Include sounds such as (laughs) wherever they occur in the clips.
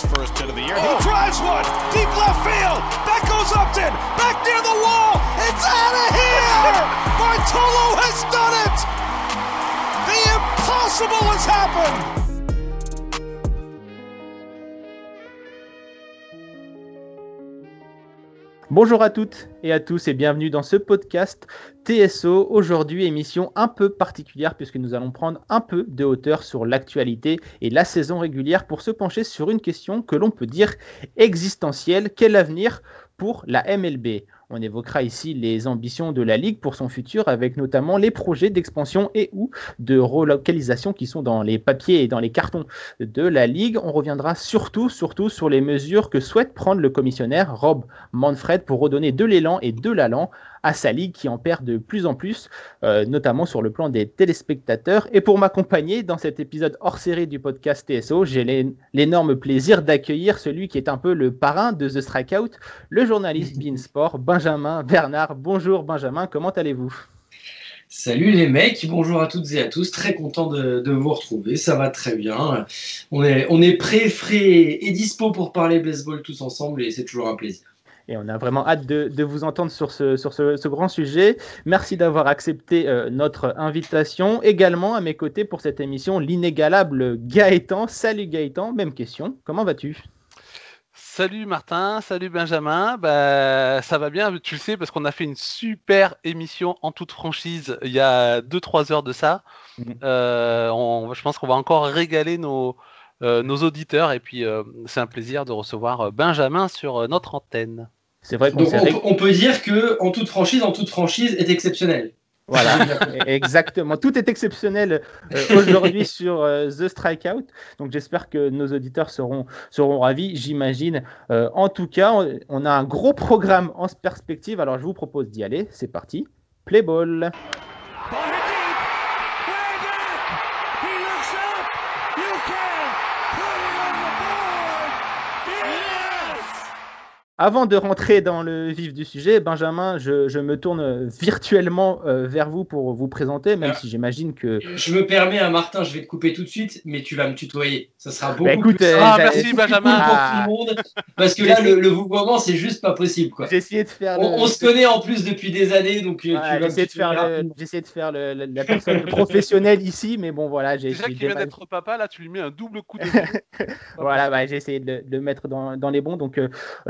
his first hit of the year. Oh. He drives one deep left field. That goes Upton back near the wall. It's out of here. Bartolo has done it. The impossible has happened. Bonjour à toutes et à tous et bienvenue dans ce podcast TSO. Aujourd'hui, émission un peu particulière puisque nous allons prendre un peu de hauteur sur l'actualité et la saison régulière pour se pencher sur une question que l'on peut dire existentielle. Quel avenir pour la MLB on évoquera ici les ambitions de la Ligue pour son futur, avec notamment les projets d'expansion et ou de relocalisation qui sont dans les papiers et dans les cartons de la Ligue. On reviendra surtout, surtout sur les mesures que souhaite prendre le commissionnaire Rob Manfred pour redonner de l'élan et de l'allant à sa ligue qui en perd de plus en plus, euh, notamment sur le plan des téléspectateurs. Et pour m'accompagner dans cet épisode hors série du podcast TSO, j'ai l'énorme plaisir d'accueillir celui qui est un peu le parrain de The Strikeout, le journaliste (laughs) Beansport, Benjamin Bernard. Bonjour Benjamin, comment allez-vous? Salut les mecs, bonjour à toutes et à tous, très content de, vous retrouver, ça va très bien. On est, on est prêt, frais et dispo pour parler baseball tous ensemble et c'est toujours un plaisir. Et on a vraiment hâte de, vous entendre sur, ce, sur ce, grand sujet. Merci d'avoir accepté euh, notre invitation. Également à mes côtés pour cette émission, l'inégalable Gaëtan. Salut Gaëtan, même question. Comment vas-tu? Salut Martin, salut Benjamin. Bah, ça va bien, tu le sais, parce qu'on a fait une super émission en toute franchise il y a 2-3 heures de ça. Mhm. Euh, je pense qu'on va encore régaler nos, euh, nos auditeurs. Et puis, c'est un plaisir de recevoir Benjamin sur notre antenne. C'est vrai qu'on on, peut dire que en toute franchise, en toute franchise est exceptionnel. Voilà, (laughs) exactement. Tout est exceptionnel euh, aujourd'hui (laughs) sur euh, The Strikeout. Donc j'espère que nos auditeurs seront, seront ravis, j'imagine. Euh, en tout cas, on, a un gros programme en perspective. Alors je vous propose d'y aller. C'est parti. Play ball. Avant de rentrer dans le vif du sujet, Benjamin, je, me tourne virtuellement euh, vers vous pour vous présenter, même si j'imagine que. Je me permets, à hein, Martin, je vais te couper tout de suite, mais tu vas me tutoyer. Ça sera beaucoup bah, plus euh, ah, merci Benjamin pour tout le monde, parce que là, le, le vouvoiement, c'est juste pas possible. J'ai essayé de faire. On, se connaît en plus depuis des années, donc euh, tu vas de faire J'essaie de faire la personne (laughs) professionnelle ici, mais bon, voilà. J'ai Déjà qu'il vient d'être papa, là, tu lui mets un double coup de. (laughs) voilà, bah, j'ai essayé de, le mettre dans, dans les bons, donc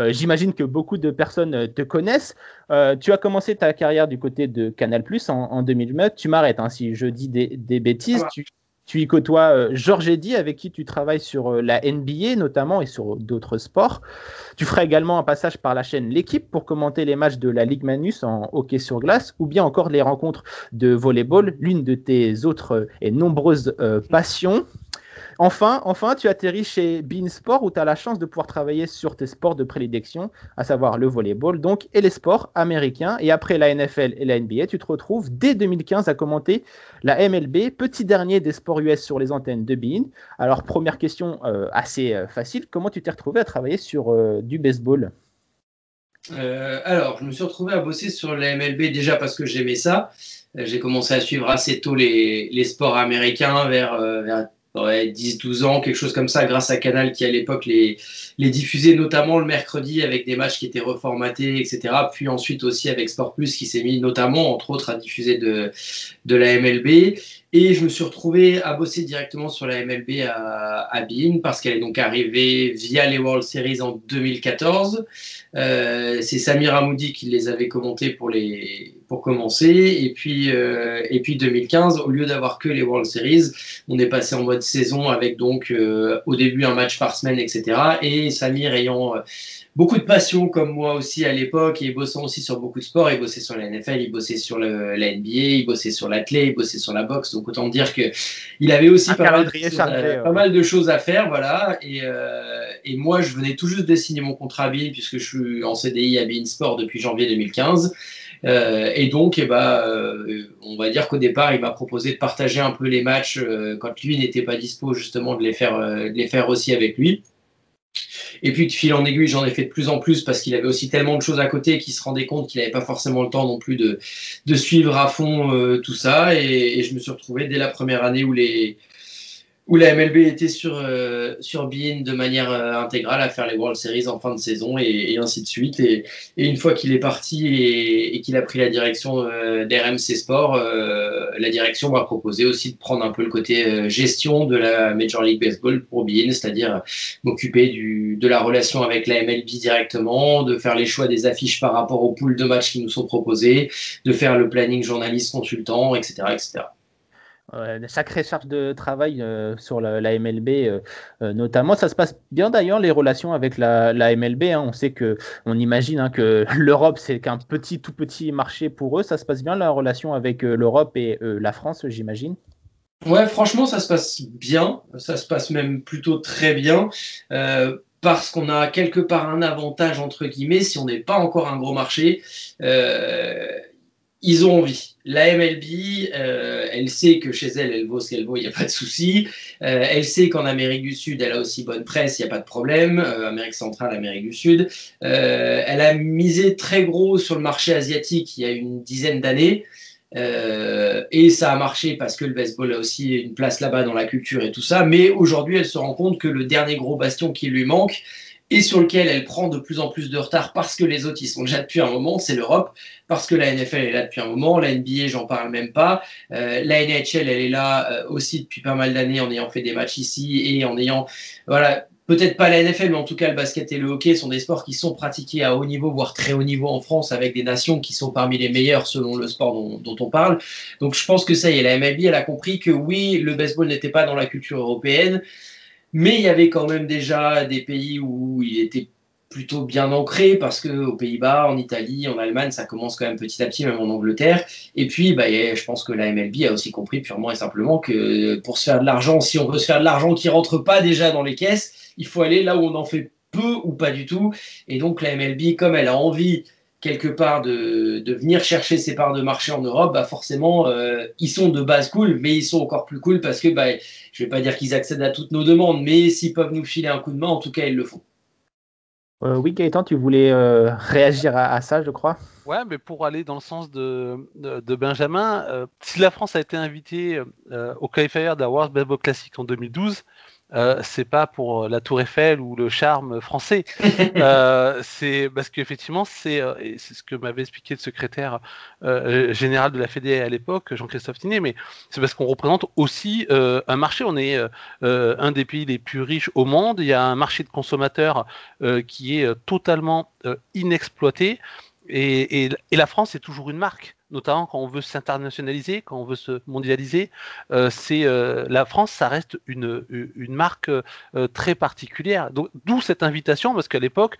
j'imagine j'imagine que beaucoup de personnes euh, te connaissent. Euh, tu as commencé ta carrière du côté de Canal Plus en, en 2009. Tu m'arrêtes hein, si je dis des, bêtises. Tu, tu, y côtoies euh, Georges Eddy, avec qui tu travailles sur la NBA notamment et sur d'autres sports. Tu feras également un passage par la chaîne L'équipe pour commenter les matchs de la Ligue Manus en hockey sur glace ou bien encore les rencontres de volleyball, l'une de tes autres et nombreuses passions. Enfin, enfin, tu atterris chez Beansport où tu as la chance de pouvoir travailler sur tes sports de prédilection, à savoir le volleyball donc et les sports américains. Et après la NFL et la NBA, tu te retrouves dès 2015 à commenter la MLB, petit dernier des sports US sur les antennes de Bean. Alors première question euh, assez euh, facile, comment tu t'es retrouvé à travailler sur euh, du baseball? Alors, je me suis retrouvé à bosser sur la MLB déjà parce que j'aimais ça. J'ai commencé à suivre assez tôt les, sports américains vers 10-12 ans, quelque chose comme ça, grâce à Canal qui à l'époque les, diffusait notamment le mercredi avec des matchs qui étaient reformatés, etc. Puis ensuite aussi avec Sport Plus qui s'est mis notamment, entre autres, à diffuser de la MLB. Et je me suis retrouvé à bosser directement sur la MLB à, à Bean parce qu'elle est donc arrivée via les World Series en 2014. Euh, c'est Samir Amoudi qui les avait commentés pour, les, pour commencer. Et puis, euh, et puis 2015, au lieu d'avoir que les World Series, on est passé en mode saison avec donc euh, au début un match par semaine, etc. Et Samir ayant beaucoup de passion comme moi aussi à l'époque et bossant aussi sur beaucoup de sports. Il bossait sur la NFL, il bossait sur le, la NBA, il bossait sur l'athlé, il bossait sur la boxe. Donc autant dire que il avait aussi pas mal, de choses à faire, voilà. Et, euh, et, moi, je venais tout juste de signer mon contrat à Bein puisque je suis en CDI à Bein Sport depuis janvier 2015. Euh, et donc, eh ben, euh, on va dire qu'au départ, il m'a proposé de partager un peu les matchs euh, quand lui n'était pas dispo, justement, de les faire, de les faire aussi avec lui. Et puis de fil en aiguille, j'en ai fait de plus en plus parce qu'il avait aussi tellement de choses à côté qu'il se rendait compte qu'il n'avait pas forcément le temps non plus de, de suivre à fond euh, tout ça. Et, je me suis retrouvé dès la première année où les, où la MLB était sur, euh, sur Bein de manière euh, intégrale à faire les World Series en fin de saison et, ainsi de suite. Et, une fois qu'il est parti et, qu'il a pris la direction euh, d'RMC Sport, la direction m'a proposé aussi de prendre un peu le côté gestion de la Major League Baseball pour Bein, c'est-à-dire m'occuper de la relation avec la MLB directement, de faire les choix des affiches par rapport aux poules de matchs qui nous sont proposés, de faire le planning journaliste consultant, etc. etc. Ouais, sacrée charge de travail euh, sur la, MLB, euh, euh, notamment. Ça se passe bien d'ailleurs les relations avec la, MLB. Hein. On sait que, on imagine hein, que (laughs) l'Europe c'est qu'un petit, tout petit marché pour eux. Ça se passe bien la relation avec l'Europe et la France, j'imagine? Ouais, franchement, ça se passe bien. Ça se passe même plutôt très bien. parce qu'on a quelque part un avantage entre guillemets si on n'est pas encore un gros marché ils ont envie. La MLB, euh, elle sait que chez elle, elle vaut ce qu'elle vaut, il n'y a pas de souci. Euh, elle sait qu'en Amérique du Sud, elle a aussi bonne presse, il n'y a pas de problème. Euh, Amérique centrale, Amérique du Sud. elle a misé très gros sur le marché asiatique il y a une dizaine d'années. et ça a marché parce que le baseball a aussi une place là-bas dans la culture et tout ça. Mais aujourd'hui, elle se rend compte que le dernier gros bastion qui lui manque, et sur lequel elle prend de plus en plus de retard parce que les autres ils sont déjà depuis un moment, c'est l'Europe, parce que la NFL est là depuis un moment, la NBA j'en parle même pas, euh, la NHL elle est là euh, aussi depuis pas mal d'années en ayant fait des matchs ici et en ayant voilà peut-être pas la NFL mais en tout cas le basket et le hockey sont des sports qui sont pratiqués à haut niveau voire très haut niveau en France avec des nations qui sont parmi les meilleures selon le sport dont, dont on parle. Donc je pense que ça y est, la MLB elle a compris que oui le baseball n'était pas dans la culture européenne. Mais il y avait quand même déjà des pays où il était plutôt bien ancré parce que aux Pays-Bas, en Italie, en Allemagne, ça commence quand même petit à petit, même en Angleterre. Et puis, bah, je pense que la MLB a aussi compris purement et simplement que pour se faire de l'argent, si on veut se faire de l'argent qui rentre pas déjà dans les caisses, il faut aller là où on en fait peu ou pas du tout. Et donc la MLB, comme elle a envie quelque part de, de, venir chercher ces parts de marché en Europe, bah forcément, euh, ils sont de base cool, mais ils sont encore plus cool parce que, bah, je vais pas dire qu'ils accèdent à toutes nos demandes, mais s'ils peuvent nous filer un coup de main, en tout cas, ils le font. Euh, oui, Gaëtan, tu voulais euh, (laughs) réagir à, ça, je crois. Ouais, mais pour aller dans le sens de, de, Benjamin, si la France a été invitée au qualifier de la World Baseball Classic en 2012, euh, c'est pas pour euh, la Tour Eiffel ou le charme français. (laughs) euh, c'est parce qu'effectivement, c'est c'est ce que m'avait expliqué le secrétaire euh, général de la Fédé à l'époque, Jean-Christophe Tinet, mais c'est parce qu'on représente aussi un marché. On est un des pays les plus riches au monde. Il y a un marché de consommateurs qui est totalement inexploité. Et, et, et, la France est toujours une marque notamment quand on veut s'internationaliser, quand on veut se mondialiser, euh, c'est euh, la France, ça reste une, marque euh, très particulière. D'où cette invitation, parce qu'à l'époque,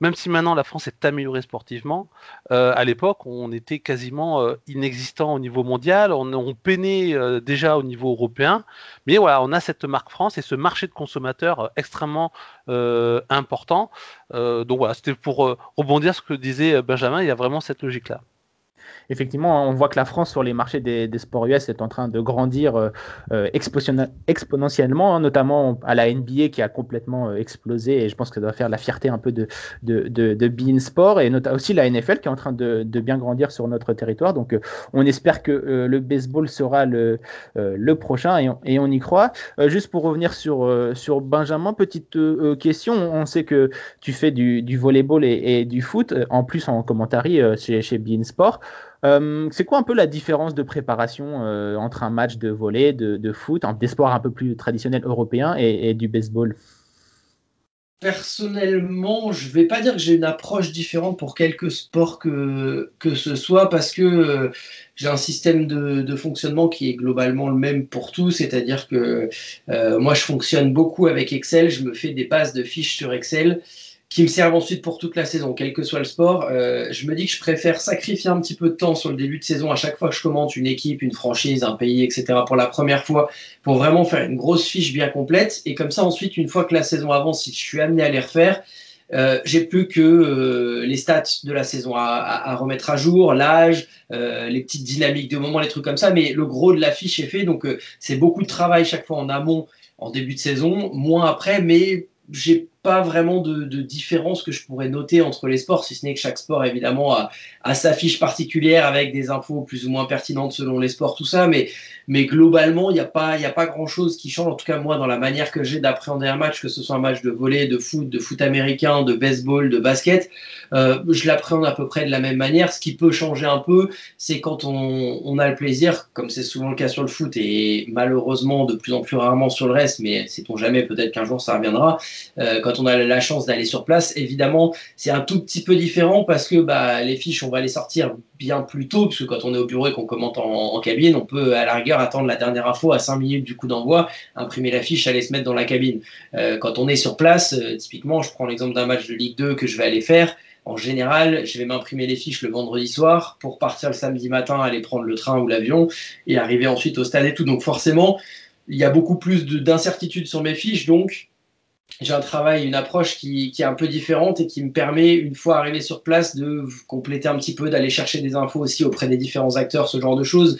même si maintenant la France est améliorée sportivement, à l'époque, on était quasiment inexistant au niveau mondial, on, peinait déjà au niveau européen, mais voilà, on a cette marque France et ce marché de consommateurs extrêmement important. donc voilà, c'était pour rebondir ce que disait Benjamin, il y a vraiment cette logique-là effectivement, on voit que la France sur les marchés des, sports US est en train de grandir euh, euh, exponentiellement, hein, notamment à la NBA qui a complètement euh, explosé et je pense que ça doit faire la fierté un peu de, de, de, Sport et aussi la NFL qui est en train de, bien grandir sur notre territoire. Donc on espère que le baseball sera le, le prochain et on, et on, y croit. juste pour revenir sur, sur Benjamin, petite question. On sait que tu fais du, du volleyball et, du foot, en plus en commentary chez, chez Bein Sport. Euh, c'est quoi un peu la différence de préparation euh, entre un match de volley, de, foot, des sports un peu plus traditionnels européens et, du baseball? Personnellement, je ne vais pas dire que j'ai une approche différente pour quelques sports que, que ce soit, parce que euh, j'ai un système de, fonctionnement qui est globalement le même pour tous, c'est-à-dire que moi je fonctionne beaucoup avec Excel, je me fais des bases de fiches sur Excel qui me servent ensuite pour toute la saison, quel que soit le sport. Euh, je me dis que je préfère sacrifier un petit peu de temps sur le début de saison à chaque fois que je commente une équipe, une franchise, un pays, etc. pour la première fois, pour vraiment faire une grosse fiche bien complète. Et comme ça, ensuite, une fois que la saison avance, si je suis amené à les refaire, euh, j'ai plus que euh, les stats de la saison à, remettre à jour, l'âge, les petites dynamiques de moment, les trucs comme ça, mais le gros de la fiche est fait, donc c'est beaucoup de travail chaque fois en amont, en début de saison, moins après, mais j'ai pas vraiment de, différence que je pourrais noter entre les sports, si ce n'est que chaque sport, évidemment, a, sa fiche particulière avec des infos plus ou moins pertinentes selon les sports, tout ça. Mais, mais globalement, il n'y a pas, a pas grand-chose qui change, en tout cas moi, dans la manière que j'ai d'appréhender un match, que ce soit un match de volley, de foot, de foot américain, de baseball, de basket. Euh, je l'appréhende à peu près de la même manière. Ce qui peut changer un peu, c'est quand on, on, a le plaisir, comme c'est souvent le cas sur le foot et malheureusement de plus en plus rarement sur le reste, mais sait-on jamais, peut-être qu'un jour ça reviendra. Euh, quand on a la chance d'aller sur place, évidemment, c'est un tout petit peu différent parce que bah, les fiches, on va les sortir bien plus tôt, puisque quand on est au bureau et qu'on commente en, en, cabine, on peut à la rigueur attendre la dernière info à 5 minutes du coup d'envoi, imprimer la fiche, aller se mettre dans la cabine. Euh, quand on est sur place, euh, typiquement, je prends l'exemple d'un match de Ligue 2 que je vais aller faire. En général, je vais m'imprimer les fiches le vendredi soir pour partir le samedi matin, aller prendre le train ou l'avion et arriver ensuite au stade et tout. Donc forcément, il y a beaucoup plus d'incertitudes sur mes fiches. Donc, j'ai un travail, une approche qui, est un peu différente et qui me permet, une fois arrivé sur place, de compléter un petit peu, d'aller chercher des infos aussi auprès des différents acteurs, ce genre de choses.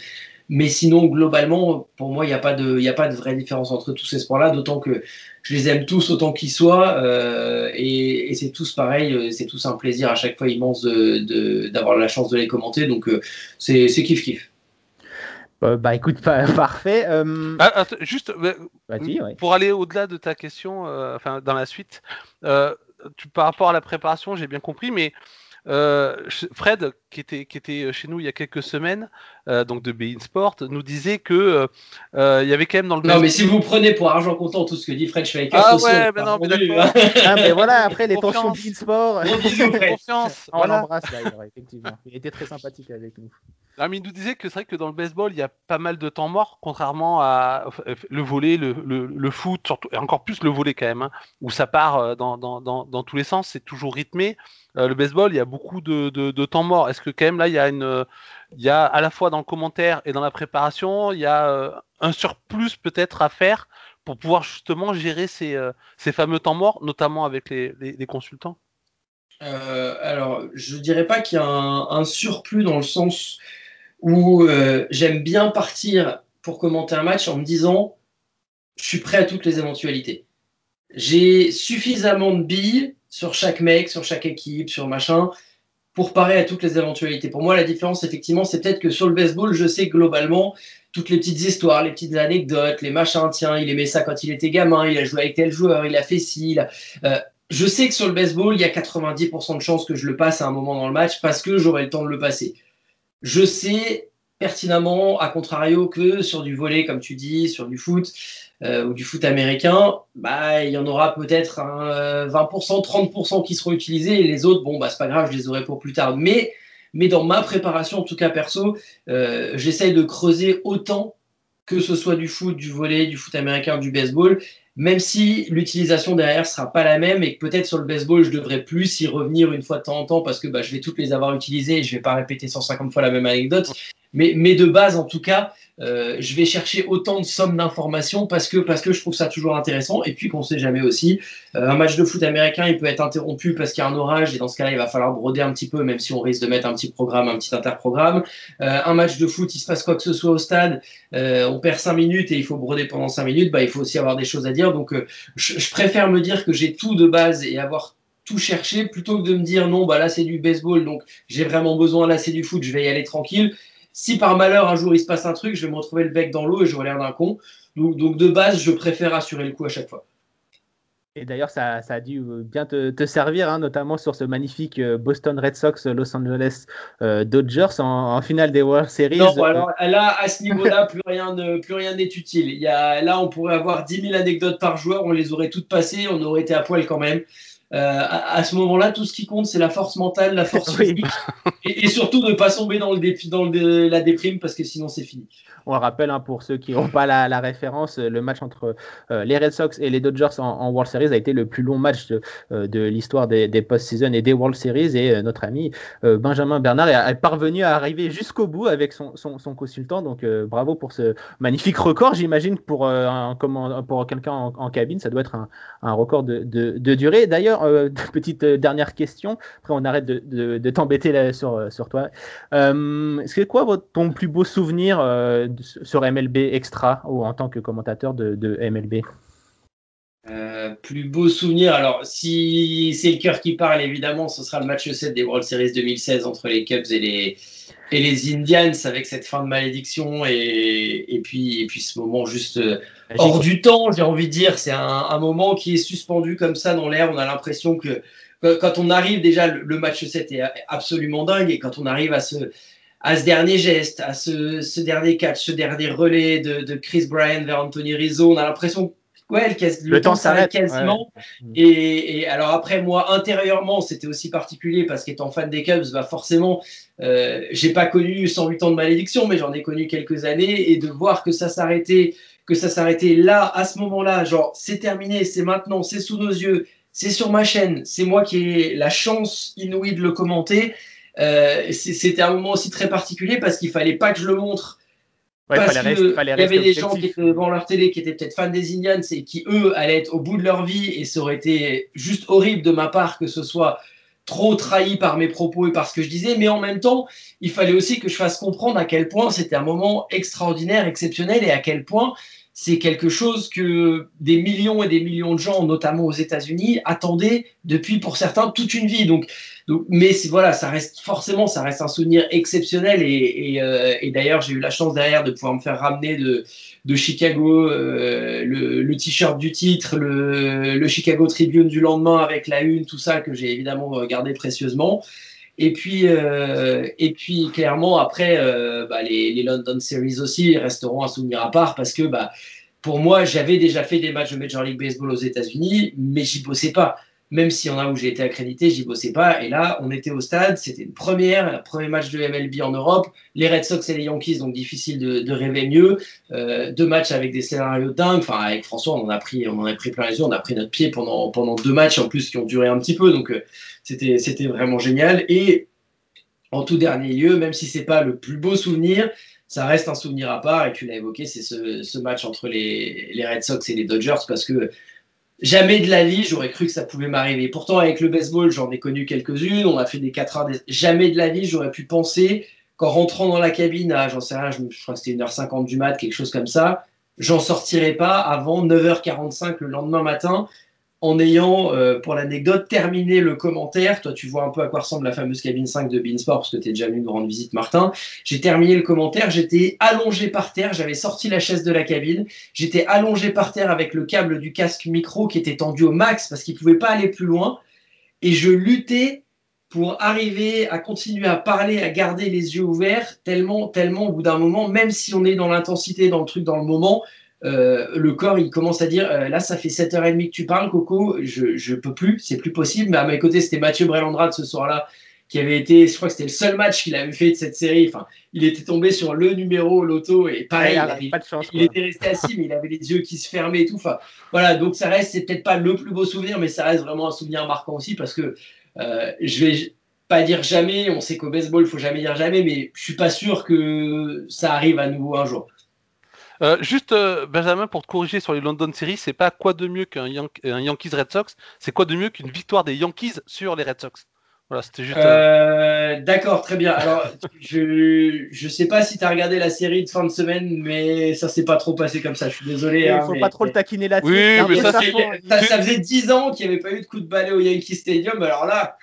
Mais sinon, globalement, pour moi, il n'y a, pas de, a pas de vraie différence entre tous ces sports-là, d'autant que je les aime tous autant qu'ils soient. Euh, et, c'est tous pareil, euh, c'est tous un plaisir à chaque fois immense d'avoir la chance de les commenter. Donc, euh, c'est kiff-kiff. Euh, bah écoute, (laughs) parfait. Euh... Ah, juste pour aller au-delà de ta question, euh, enfin dans la suite, tu, par rapport à la préparation, j'ai bien compris, mais euh, Fred, qui était, qui était chez nous il y a quelques semaines, euh, donc de Bein Sport, nous disait que euh, il y avait quand même dans le. Non, mais si vous prenez pour argent comptant tout ce que dit Fred Schweiker, ah ouais, mais non, mais d'accord. ah, mais voilà, après les tensions Bein Sport. confiance. On l'embrasse d'ailleurs, effectivement. Il était très sympathique avec nous. Ah, mais il nous disait que c'est vrai que dans le baseball, il y a pas mal de temps mort, contrairement à le volet, le, le, foot, surtout, et encore plus le volet quand même, hein, où ça part dans, dans, dans, dans tous les sens, c'est toujours rythmé. Euh, le baseball, il y a beaucoup de, temps mort. Est-ce que quand même là, il y a une, il y a à la fois dans le commentaire et dans la préparation, il y a euh, un surplus peut-être à faire pour pouvoir justement gérer ces, euh, ces fameux temps morts, notamment avec les, consultants? Alors, je dirais pas qu'il y a un, surplus dans le sens où j'aime bien partir pour commenter un match en me disant, je suis prêt à toutes les éventualités. J'ai suffisamment de billes sur chaque mec, sur chaque équipe, sur machin, pour parer à toutes les éventualités. Pour moi, la différence, effectivement, c'est peut-être que sur le baseball, je sais globalement toutes les petites histoires, les petites anecdotes, les machins. Tiens, il aimait ça quand il était gamin, il a joué avec tel joueur, il a fait ci. Euh, je sais que sur le baseball, il y a 90% de chances que je le passe à un moment dans le match parce que j'aurai le temps de le passer. Je sais pertinemment, à contrario, que sur du volet, comme tu dis, sur du foot, euh, ou du foot américain, bah, il y en aura peut-être 20%, 30% qui seront utilisés et les autres, bon, bah, c'est pas grave, je les aurai pour plus tard. Mais, mais dans ma préparation, en tout cas perso, euh, j'essaye de creuser autant que ce soit du foot, du volet, du foot américain, du baseball, même si l'utilisation derrière sera pas la même et que peut-être sur le baseball, je devrais plus y revenir une fois de temps en temps parce que bah, je vais toutes les avoir utilisées et je vais pas répéter 150 fois la même anecdote. Mais, mais de base, en tout cas, euh, je vais chercher autant de sommes d'informations parce que, parce que je trouve ça toujours intéressant. Et puis qu'on sait jamais aussi. Euh, un match de foot américain, il peut être interrompu parce qu'il y a un orage. Et dans ce cas-là, il va falloir broder un petit peu, même si on risque de mettre un petit programme, un petit interprogramme. Euh, un match de foot, il se passe quoi que ce soit au stade. on perd cinq minutes et il faut broder pendant cinq minutes. Bah, il faut aussi avoir des choses à dire. Donc, je, préfère me dire que j'ai tout de base et avoir tout cherché plutôt que de me dire non, bah là c'est du baseball, donc j'ai vraiment besoin, là c'est du foot, je vais y aller tranquille si par malheur un jour il se passe un truc, je vais me retrouver le bec dans l'eau et j'aurai l'air d'un con. Donc, de base, je préfère assurer le coup à chaque fois. Et d'ailleurs, ça, a dû euh, bien te, servir, hein, notamment sur ce magnifique euh, Boston Red Sox Los Angeles euh, Dodgers en, finale des World Series. Non, alors là, à ce niveau-là, plus rien plus rien n'est utile. Il y a, là, on pourrait avoir 10 000 anecdotes par joueur, on les aurait toutes passées, on aurait été à poil quand même. Euh, à, ce moment-là, tout ce qui compte, c'est la force mentale, la force (laughs) physique, et, surtout ne pas tomber dans, le dans le, la déprime parce que sinon c'est fini. On le rappelle hein, pour ceux qui n'ont pas la, référence, le match entre euh, les Red Sox et les Dodgers en, World Series a été le plus long match de, euh, l'histoire des, post-season et des World Series. Et notre ami Benjamin Bernard est, parvenu à arriver jusqu'au bout avec son, consultant. Donc bravo pour ce magnifique record. J'imagine pour, pour quelqu'un en, cabine, ça doit être un, record de, de durée. D'ailleurs, euh, (laughs) petite euh, dernière question. Après, on arrête de, t'embêter sur, euh, sur toi. C'est quoi ton plus beau souvenir sur MLB Extra ou en tant que commentateur de, MLB plus beau souvenir. Alors, si c'est le cœur qui parle, évidemment, ce sera le match 7 des World Series 2016 entre les Cubs et les, Indians avec cette fin de malédiction et, puis, ce moment juste euh, hors du temps, j'ai envie de dire. C'est un, un, moment qui est suspendu comme ça dans l'air. On a l'impression que quand on arrive, déjà, le match 7 est absolument dingue et quand on arrive à ce, à ce dernier geste, à ce, ce dernier catch, ce dernier relais de, de, Chris Bryan vers Anthony Rizzo, on a l'impression ouais, le, le temps s'arrête quasiment. Et, et, alors après, moi, intérieurement, c'était aussi particulier parce qu'étant fan des Cubs, bah forcément, euh, j'ai pas connu 108 ans de malédiction, mais j'en ai connu quelques années. Et de voir que ça s'arrêtait, que ça s'arrêtait là, à ce moment-là, genre, c'est terminé, c'est maintenant, c'est sous nos yeux, c'est sur ma chaîne, c'est moi qui ai la chance inouïe de le commenter. Euh, c'était un moment aussi très particulier parce qu'il fallait pas que je le montre. parce qu'il y avait des gens qui étaient devant leur télé qui étaient peut-être fans des Indians et qui, eux, allaient être au bout de leur vie et ça aurait été juste horrible de ma part que ce soit trop trahi par mes propos et par ce que je disais, mais en même temps, il fallait aussi que je fasse comprendre à quel point c'était un moment extraordinaire, exceptionnel et à quel point c'est quelque chose que des millions et des millions de gens, notamment aux États-Unis, attendaient depuis pour certains toute une vie. Donc mais voilà, ça reste forcément, ça reste un souvenir exceptionnel. Et, et, euh, et d'ailleurs, j'ai eu la chance derrière de pouvoir me faire ramener de, de Chicago euh, le, le t-shirt du titre, le, le, Chicago Tribune du lendemain avec la une, tout ça que j'ai évidemment gardé précieusement. Et puis, euh, et puis clairement, après, euh, bah, les, les, London Series aussi resteront un souvenir à part parce que bah, pour moi, j'avais déjà fait des matchs de Major League Baseball aux États-Unis, mais j'y bossais pas. Même s'il y en a où j'ai été accrédité, j'y bossais pas. Et là, on était au stade, c'était une première, un premier match de MLB en Europe. Les Red Sox et les Yankees, donc difficile de, de rêver mieux. Euh, deux matchs avec des scénarios dingues. Enfin, avec François, on en a pris, on en a pris plein les yeux. On a pris notre pied pendant pendant deux matchs en plus qui ont duré un petit peu. Donc euh, c'était c'était vraiment génial. Et en tout dernier lieu, même si c'est pas le plus beau souvenir, ça reste un souvenir à part. Et tu l'as évoqué, c'est ce, ce, match entre les, les, Red Sox et les Dodgers parce que jamais de la vie j'aurais cru que ça pouvait m'arriver. Pourtant, avec le baseball, j'en ai connu quelques-unes. On a fait des 4 heures. Des... Jamais de la vie j'aurais pu penser qu'en rentrant dans la cabine à, j'en sais rien, je, je crois que c'était 1h50 du mat, quelque chose comme ça, j'en sortirais pas avant 9h45 le lendemain matin en ayant, euh, pour l'anecdote, terminé le commentaire. Toi, tu vois un peu à quoi ressemble la fameuse cabine 5 de Beansport, parce que tu es déjà venu nous rendre visite, Martin. J'ai terminé le commentaire, j'étais allongé par terre, j'avais sorti la chaise de la cabine, j'étais allongé par terre avec le câble du casque micro qui était tendu au max parce qu'il ne pouvait pas aller plus loin, et je luttais pour arriver à continuer à parler, à garder les yeux ouverts, tellement, tellement au bout d'un moment, même si on est dans l'intensité, dans le truc, dans le moment, euh, le corps il commence à dire euh, là ça fait 7h30 que tu parles Coco. Je, je peux plus c'est plus possible. Mais à mes côtés c'était Mathieu Brelandrade ce soir-là qui avait été je crois que c'était le seul match qu'il avait fait de cette série. Enfin il était tombé sur le numéro loto et pareil il, avait, pas de chance, il était resté assis mais il avait les yeux qui se fermaient et tout. Enfin voilà donc ça reste c'est peut-être pas le plus beau souvenir mais ça reste vraiment un souvenir marquant aussi parce que euh, je vais pas dire jamais on sait qu'au baseball il faut jamais dire jamais mais je suis pas sûr que ça arrive à nouveau un jour euh, juste, euh, Benjamin, pour te corriger sur les London Series, c'est pas quoi de mieux qu'un Yankees Red Sox, c'est quoi de mieux qu'une victoire des Yankees sur les Red Sox? Voilà, c'était juste. Euh, d'accord, très bien. Alors, je je sais pas si tu as regardé la série de fin de semaine, mais ça s'est pas trop passé comme ça. Je suis désolé. Il hein, faut pas trop le taquiner là-dessus. Oui, mais ça, ça, ça, faisait 10 ans qu'il n'y avait pas eu de coup de balai au Yankee Stadium. Alors là,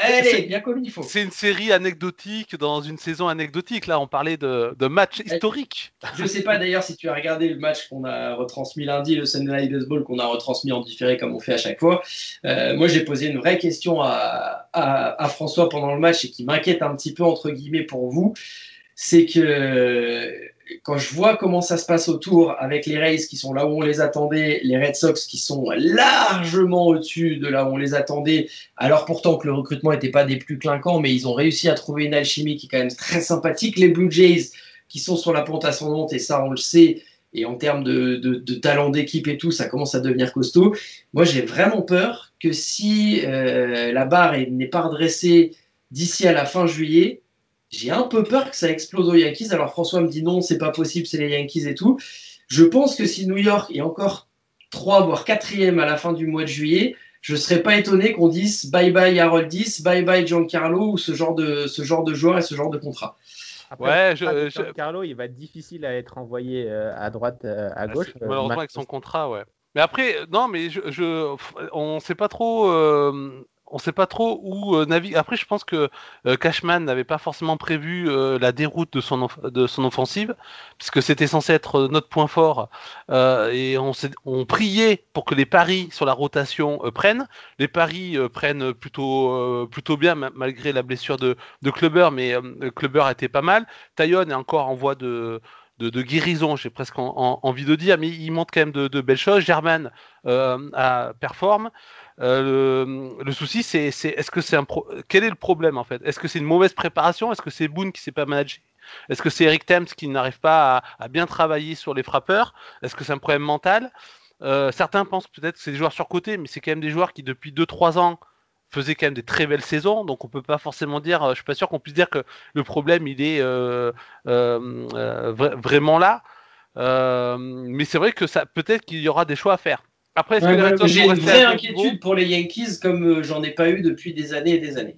Allez, bien comme il faut. C'est une série anecdotique dans une saison anecdotique. Là, on parlait de, de match historique. Je ne sais pas d'ailleurs si tu as regardé le match qu'on a retransmis lundi, le Sunday Night Baseball qu'on a retransmis en différé comme on fait à chaque fois. Euh, moi, j'ai posé une vraie question à, à, à, François pendant le match et qui m'inquiète un petit peu, entre guillemets, pour vous. C'est que quand je vois comment ça se passe autour avec les Rays qui sont là où on les attendait, les Red Sox qui sont largement au-dessus de là où on les attendait, alors pourtant que le recrutement n'était pas des plus clinquants, mais ils ont réussi à trouver une alchimie qui est quand même très sympathique. Les Blue Jays qui sont sur la pente ascendante, et ça on le sait, et en termes de, talent d'équipe et tout, ça commence à devenir costaud. Moi j'ai vraiment peur que si euh, la barre n'est pas redressée d'ici à la fin juillet, j'ai un peu peur que ça explose aux Yankees. Alors François me dit non, c'est pas possible, c'est les Yankees et tout. Je pense que si New York est encore 3 voire 4e à la fin du mois de juillet, je serais pas étonné qu'on dise bye bye Haroldis, bye bye Giancarlo ou ce genre de ce genre de joueur et ce genre de contrat. Après, ouais, je, Giancarlo, il va être difficile à être envoyé euh, à droite, euh, à ah, gauche. malheureusement avec son contrat, ouais. Mais après, non, mais je, je on sait pas trop. Euh, on sait pas trop où euh. Après, je pense que euh, Cashman n'avait pas forcément prévu euh, la déroute de son, offensive, puisque c'était censé être notre point fort, et on, on, priait pour que les paris sur la rotation prennent. Les paris prennent plutôt, bien, malgré la blessure de, de Clubber, mais Clubber était pas mal. Taillon est encore en voie de, de, guérison, j'ai presque envie de dire, mais il montre quand même de, belles choses. German a, performe. Euh, le, souci, c'est est-ce que c'est un quel est le problème en fait? Est-ce que c'est une mauvaise préparation? Est-ce que c'est Boone qui ne sait pas manager Est-ce que c'est Eric Thames qui n'arrive pas à, bien travailler sur les frappeurs? Est-ce que c'est un problème mental? Euh, Certains pensent peut-être que c'est des joueurs surcotés, mais c'est quand même des joueurs qui depuis 2-3 ans faisaient quand même des très belles saisons, donc on peut pas forcément dire, euh, je suis pas sûr qu'on puisse dire que le problème il est vraiment là. mais c'est vrai que ça peut-être qu'il y aura des choix à faire. Après, J'ai une vraie inquiétude pour les Yankees comme euh, j'en ai pas eu depuis des années et des années.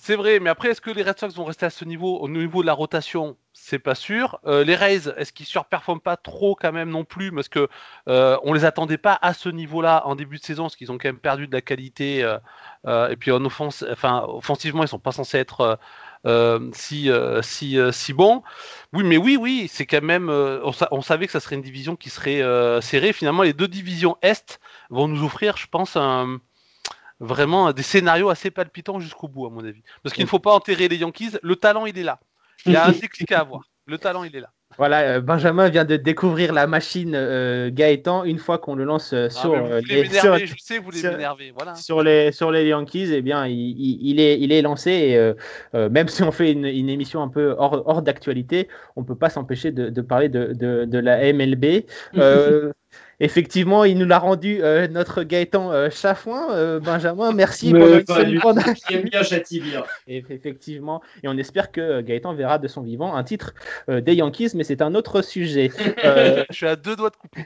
C'est vrai, mais après, est-ce que les Red Sox vont rester à ce niveau, au niveau de la rotation? C'est pas sûr. Euh, les Rays, est-ce qu'ils surperforment pas trop quand même non plus? Parce que euh, on les attendait pas à ce niveau-là en début de saison, parce qu'ils ont quand même perdu de la qualité. et puis en offense, enfin, offensivement, ils sont pas censés être euh, si, euh, si, euh, si bon. Oui, mais oui, oui, c'est quand même. On, savait que ça serait une division qui serait serrée. Finalement, les deux divisions Est vont nous offrir, je pense, vraiment des scénarios assez palpitants jusqu'au bout, à mon avis. Parce qu'il ne faut pas enterrer les Yankees. Le talent, il est là. Il y a un déclic à avoir. Le talent, il est là. Voilà, euh, Benjamin vient de découvrir la machine euh, Gaëtan une fois qu'on le lance euh, ah, sur, les, sur, je sais, vous sur, voilà. sur, les sur les Yankees. Eh bien, il, est il est lancé et même si on fait une, émission un peu hors, hors d'actualité, on peut pas s'empêcher de, de, parler de, de, de la MLB. (laughs) Effectivement, il nous l'a rendu euh, notre Gaëtan euh, Chafouin, euh, Benjamin. Merci pour bien, châtie bien. effectivement, et on espère que Gaëtan verra de son vivant un titre des Yankees, mais c'est un autre sujet. (laughs) Je suis à deux doigts de couper.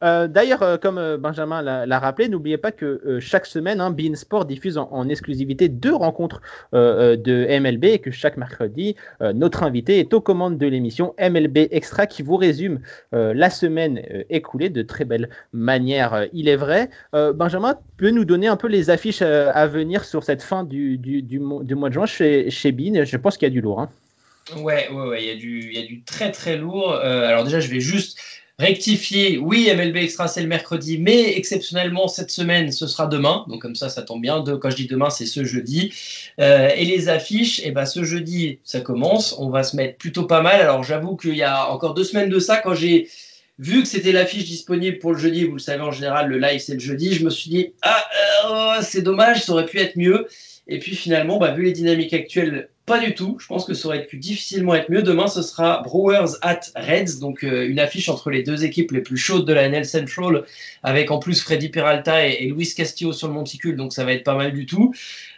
(laughs) D'ailleurs, comme Benjamin l'a rappelé, n'oubliez pas que chaque semaine, hein, Bein Sport diffuse en, exclusivité deux rencontres de MLB et que chaque mercredi, notre invité est aux commandes de l'émission MLB Extra qui vous résume la semaine euh, écoulé de très belle manière, euh, il est vrai. Euh, Benjamin, peux nous donner un peu les affiches à venir sur cette fin du, du, mois de juin chez, chez Bean? Je pense qu'il y a du lourd. Hein. Ouais, ouais, ouais, il y, a du, y a du très très lourd. alors déjà, je vais juste rectifier. Oui, MLB Extra, c'est le mercredi, mais exceptionnellement, cette semaine, ce sera demain. Donc comme ça, ça tombe bien. De, quand je dis demain, c'est ce jeudi. et les affiches, eh ben, ce jeudi, ça commence. On va se mettre plutôt pas mal. Alors j'avoue qu'il y a encore deux semaines de ça, quand j'ai vu que c'était l'affiche disponible pour le jeudi, vous le savez en général, le live c'est le jeudi, je me suis dit, ah, euh, c'est dommage, ça aurait pu être mieux. Et puis finalement, bah, vu les dynamiques actuelles, pas du tout. Je pense que ça aurait pu difficilement être mieux. Demain, ce sera Brewers at Reds, donc euh, une affiche entre les deux équipes les plus chaudes de la NL Central, avec en plus Freddy Peralta et, Luis Castillo sur le monticule, donc ça va être pas mal du tout.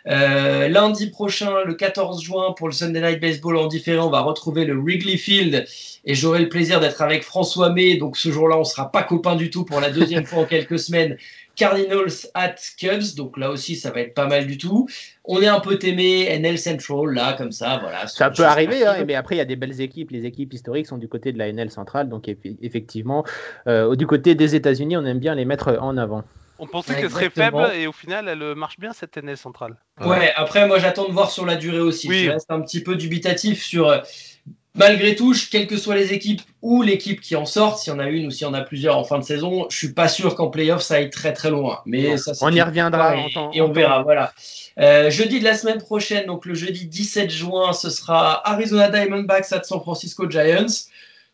Euh, lundi prochain, le 14 juin, pour le Sunday Night Baseball en différé, on va retrouver le Wrigley Field et j'aurai le plaisir d'être avec François May. Donc ce jour-là, on sera pas copains du tout pour la deuxième fois en quelques semaines. Cardinals at Cubs, donc là aussi ça va être pas mal du tout. On est un peu aimé, NL Central, là, comme ça, voilà. Ça peut arriver, hein, mais après il y a des belles équipes. Les équipes historiques sont du côté de la NL centrale, donc effectivement, euh, du côté des États-Unis, on aime bien les mettre en avant. On pensait qu'elle serait faible et au final elle marche bien cette NL centrale. Ouais, après moi j'attends de voir sur la durée aussi. Je reste un petit peu dubitatif sur euh, malgré tout, quelles que soient les équipes ou l'équipe qui en sortent, s'il y en a une ou s'il y en a plusieurs en fin de saison, je suis pas sûr qu'en playoff ça aille très très loin. Mais ça, on y reviendra et, on verra. Voilà. Euh, jeudi de la semaine prochaine, donc le jeudi 17 juin, ce sera Arizona Diamondbacks à San Francisco Giants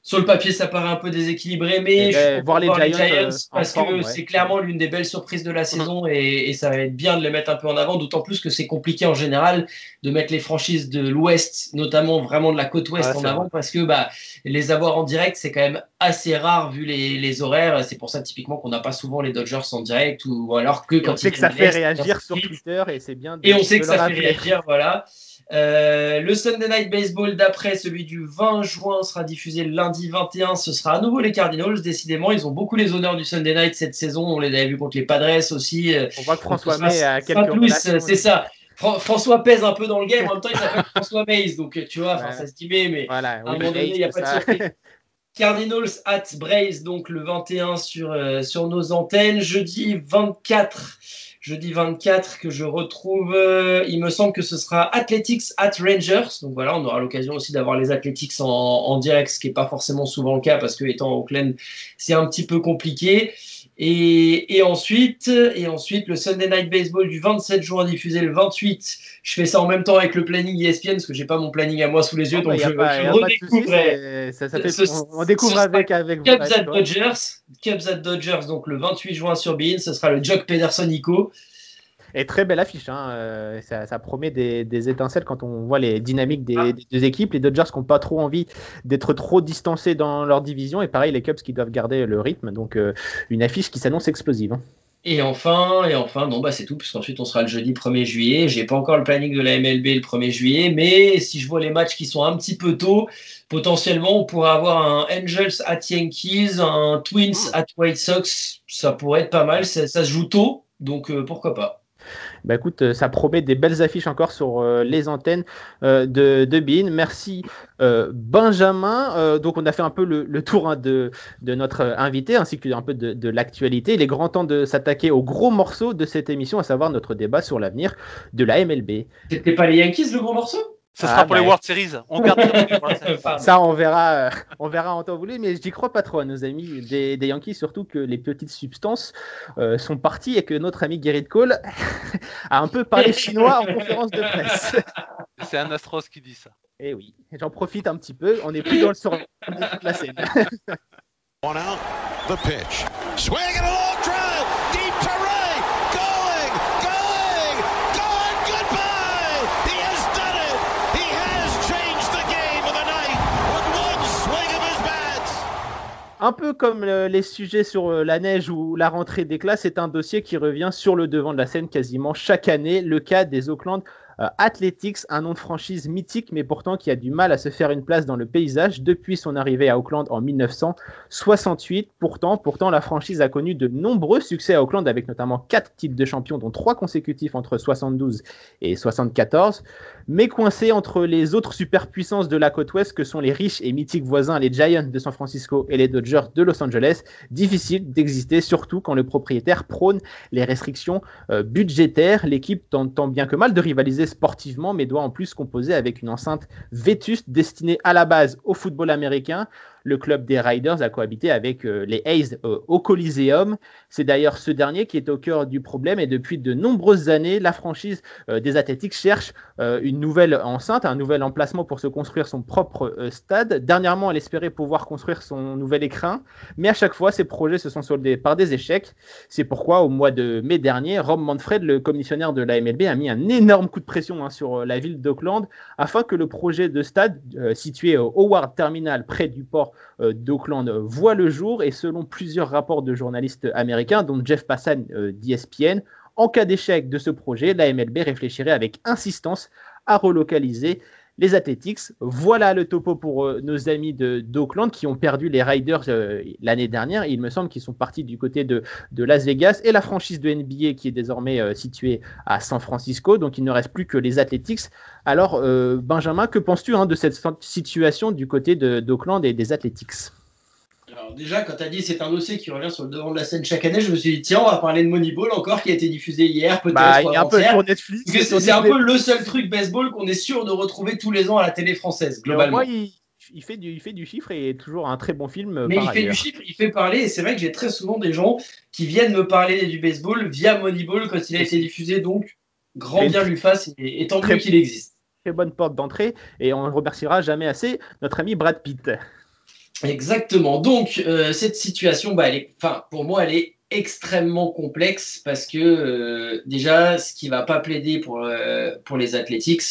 sur le papier, ça paraît un peu déséquilibré, mais je ben, voir les Giants, euh, parce que c'est clairement l'une des belles surprises de la saison et, ça va être bien de les mettre un peu en avant, d'autant plus que c'est compliqué en général de mettre les franchises de l'Ouest, notamment vraiment de la côte Ouest en avant, parce que bah, les avoir en direct, c'est quand même assez rare vu les, horaires. C'est pour ça typiquement qu'on n'a pas souvent les Dodgers en direct, ou, alors que quand on sait que ça fait réagir sur Twitter et c'est bien. et on sait que ça fait réagir, voilà. Euh, le Sunday Night Baseball d'après, celui du 20 juin, sera diffusé le lundi 21. Ce sera à nouveau les Cardinals. Décidément, ils ont beaucoup les honneurs du Sunday Night cette saison. On les avait vus contre les Padres aussi. On voit que François May a quelques C'est ça. François pèse un peu dans le game. En même temps, il s'appelle (laughs) François Mays. Donc, tu vois, ça se dit mais, à un moment donné, il n'y a pas de surprise. (laughs) Cardinals at Braves, donc le 21 sur, sur nos antennes. Jeudi 24 jeudi 24 que je retrouve. Euh, il me semble que ce sera Athletics at Rangers. Donc voilà, on aura l'occasion aussi d'avoir les Athletics en, direct, ce qui n'est pas forcément souvent le cas parce que étant Oakland, c'est un petit peu compliqué. Et, ensuite, et ensuite, le Sunday Night Baseball du 27 juin diffusé le 28. Je fais ça en même temps avec le planning ESPN parce que j'ai pas mon planning à moi sous les yeux, donc je, redécouvre. Ça, ça on, découvre avec avec Cubs at Dodgers, Cubs at Dodgers, donc le 28 juin sur Bein. Ce sera le Jock Pederson Nico. Et très belle affiche. Hein. Euh, ça, promet des, étincelles quand on voit les dynamiques des, deux équipes. Les Dodgers qui n'ont pas trop envie d'être trop distancés dans leur division. Et pareil, les Cubs qui doivent garder le rythme. Donc, euh, une affiche qui s'annonce explosive. Hein. Et enfin, et enfin, non, bah c'est tout, puisqu'ensuite on sera le jeudi 1er juillet. J'ai pas encore le planning de la MLB le 1er juillet, mais si je vois les matchs qui sont un petit peu tôt, potentiellement on pourrait avoir un Angels at Yankees, un Twins hmm. at White Sox. Ça pourrait être pas mal, ça, se joue tôt, donc euh, pourquoi pas. Bah écoute, euh, ça promet des belles affiches encore sur euh, les antennes euh, de, de. Merci Benjamin. donc on a fait un peu le, tour hein, de, de, notre invité ainsi que un peu de, de l'actualité. Il est grand temps de s'attaquer au gros morceau de cette émission, à savoir notre débat sur l'avenir de la MLB. C'était pas les Yankees le gros morceau? Ça sera ah, pour les World Series. On (laughs) ça, on verra, euh, on verra en temps voulu, mais j'y crois pas trop à nos amis des, Yankees, surtout que les petites substances euh, sont parties et que notre ami Gerrit Cole (laughs) a un peu parlé (laughs) chinois en conférence de presse. C'est un Astros qui dit ça. Eh oui, j'en profite un petit peu. On n'est plus dans le sur de toute la scène. One out, the pitch. Swing and a long drive, Un peu comme les sujets sur euh, la neige ou la rentrée des classes, c'est un dossier qui revient sur le devant de la scène quasiment chaque année, le cas des Oakland euh, Athletics, un nom de franchise mythique, mais pourtant qui a du mal à se faire une place dans le paysage depuis son arrivée à Auckland en 1968. Pourtant, pourtant, la franchise a connu de nombreux succès à Auckland, avec notamment quatre titres de champion, dont trois consécutifs entre 72 et 74. Mais coincé entre les autres superpuissances de la côte ouest, que sont les riches et mythiques voisins, les Giants de San Francisco et les Dodgers de Los Angeles, difficile d'exister, surtout quand le propriétaire prône les restrictions euh, budgétaires. L'équipe tente tant bien que mal de rivaliser sportivement, mais doit en plus composer avec une enceinte vétuste destinée à la base au football américain le club des Riders a cohabité avec euh, les A's euh, au Coliseum. C'est d'ailleurs ce dernier qui est au cœur du problème et depuis de nombreuses années, la franchise euh, des Athletics cherche une nouvelle enceinte, un nouvel emplacement pour se construire son propre stade. Dernièrement, elle espérait pouvoir construire son nouvel écrin, mais à chaque fois, ces projets se sont soldés par des échecs. C'est pourquoi, au mois de mai dernier, Rob Manfred, le commissionnaire de la MLB, a mis un énorme coup de pression hein, sur la ville d'Auckland afin que le projet de stade situé au Howard Terminal près du port d'Auckland voit le jour et selon plusieurs rapports de journalistes américains, dont Jeff Passan euh, d'ESPN, en cas d'échec de ce projet, la MLB réfléchirait avec insistance à relocaliser les Athletics. Voilà le topo pour euh, nos amis d'Auckland qui ont perdu les Riders euh, l'année dernière. il me semble qu'ils sont partis du côté de, Las Vegas et la franchise de NBA qui est désormais euh, située à San Francisco. Donc il ne reste plus que les Athletics. Alors Benjamin, que penses-tu hein, de cette situation du côté d'Auckland et des Athletics? Alors déjà, quand tu as dit c'est un dossier qui revient sur le devant de la scène chaque année, je me suis dit tiens, on va parler de Moneyball encore qui a été diffusé hier, peut-être bah, un peu sur Netflix. C'est un peu le seul truc baseball qu'on est sûr de retrouver tous les ans à la télé française, globalement. Moi, il, fait du, il fait du chiffre et toujours un très bon film. Mais il fait du chiffre, il fait parler, et c'est vrai que j'ai très souvent des gens qui viennent me parler du baseball via Moneyball quand il a été diffusé, donc grand bien lui fasse et, tant mieux qu'il existe. Très bonne porte d'entrée, et on ne remerciera jamais assez notre ami Brad Pitt. Exactement. Donc, euh, cette situation, bah, elle est, pour moi, elle est extrêmement complexe parce que euh, déjà, ce qui va pas plaider pour, euh, pour les Athletics,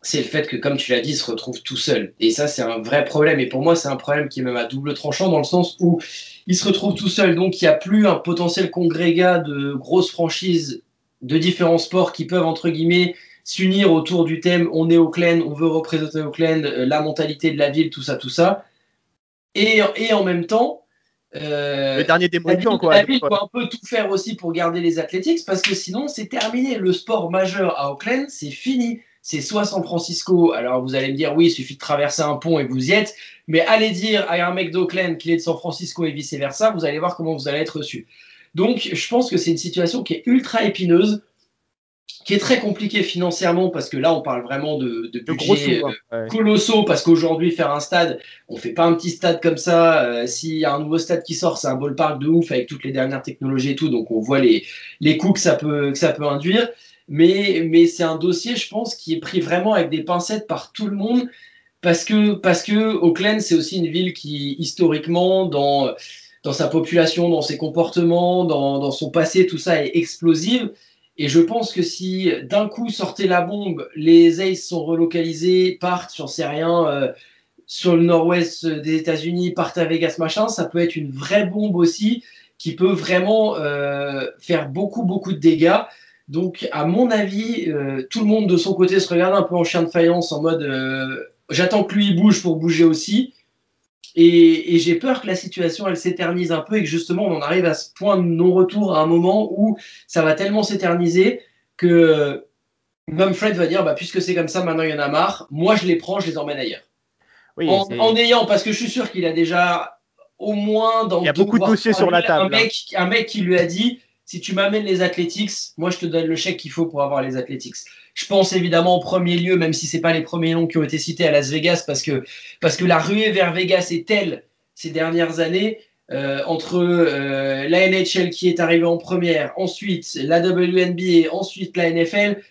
c'est le fait que, comme tu l'as dit, ils se retrouvent tout seuls. Et ça, c'est un vrai problème. Et pour moi, c'est un problème qui est même à double tranchant dans le sens où ils se retrouvent tout seuls. Donc, il n'y a plus un potentiel congrégat de grosses franchises de différents sports qui peuvent, entre guillemets, s'unir autour du thème on est Auckland, on veut représenter Auckland, la mentalité de la ville, tout ça, tout ça. Et, et en même temps, euh, le dernier des quoi. La ville doit un peu tout faire aussi pour garder les Athletics parce que sinon c'est terminé. Le sport majeur à Auckland, c'est fini. c'est soit San Francisco. Alors vous allez me dire, oui, il suffit de traverser un pont et vous y êtes. Mais allez dire à un mec d'Oakland qu'il est de San Francisco et vice versa, vous allez voir comment vous allez être reçu. Donc je pense que c'est une situation qui est ultra épineuse qui est très compliqué financièrement parce que là on parle vraiment de, de budgets euh, colossaux parce qu'aujourd'hui faire un stade, on fait pas un petit stade comme ça. Euh, S'il y a un nouveau stade qui sort, c'est un ballpark de ouf avec toutes les dernières technologies et tout, donc on voit les, les coûts que ça peut que ça peut induire. Mais mais c'est un dossier, je pense, qui est pris vraiment avec des pincettes par tout le monde parce que parce que Auckland c'est aussi une ville qui historiquement dans dans sa population, dans ses comportements, dans, dans son passé, tout ça est explosive. Et je pense que si d'un coup sortait la bombe, les Aces sont relocalisés, partent, j'en sais rien, euh, sur le nord-ouest des États-Unis, partent à Vegas, machin, ça peut être une vraie bombe aussi qui peut vraiment euh, faire beaucoup, beaucoup de dégâts. Donc, à mon avis, euh, tout le monde de son côté se regarde un peu en chien de faïence en mode j'attends que lui bouge pour bouger aussi. Et, j'ai peur que la situation, elle s'éternise un peu et que justement, on en arrive à ce point de non-retour à un moment où ça va tellement s'éterniser que même Fred va dire, bah, puisque c'est comme ça, maintenant il y en a marre, moi je les prends, je les emmène ailleurs. en, ayant, parce que je suis sûr qu'il a déjà au moins dans Il y a beaucoup de dossiers sur la table. Un mec, un mec qui lui a dit, si tu m'amènes les Athletics, moi je te donne le chèque qu'il faut pour avoir les Athletics. Je pense évidemment en premier lieu, même si c'est pas les premiers noms qui ont été cités à Las Vegas, parce que, parce que la ruée vers Vegas est telle ces dernières années, euh, entre euh, la NHL qui est arrivée en première, ensuite la WNBA, ensuite la NFL.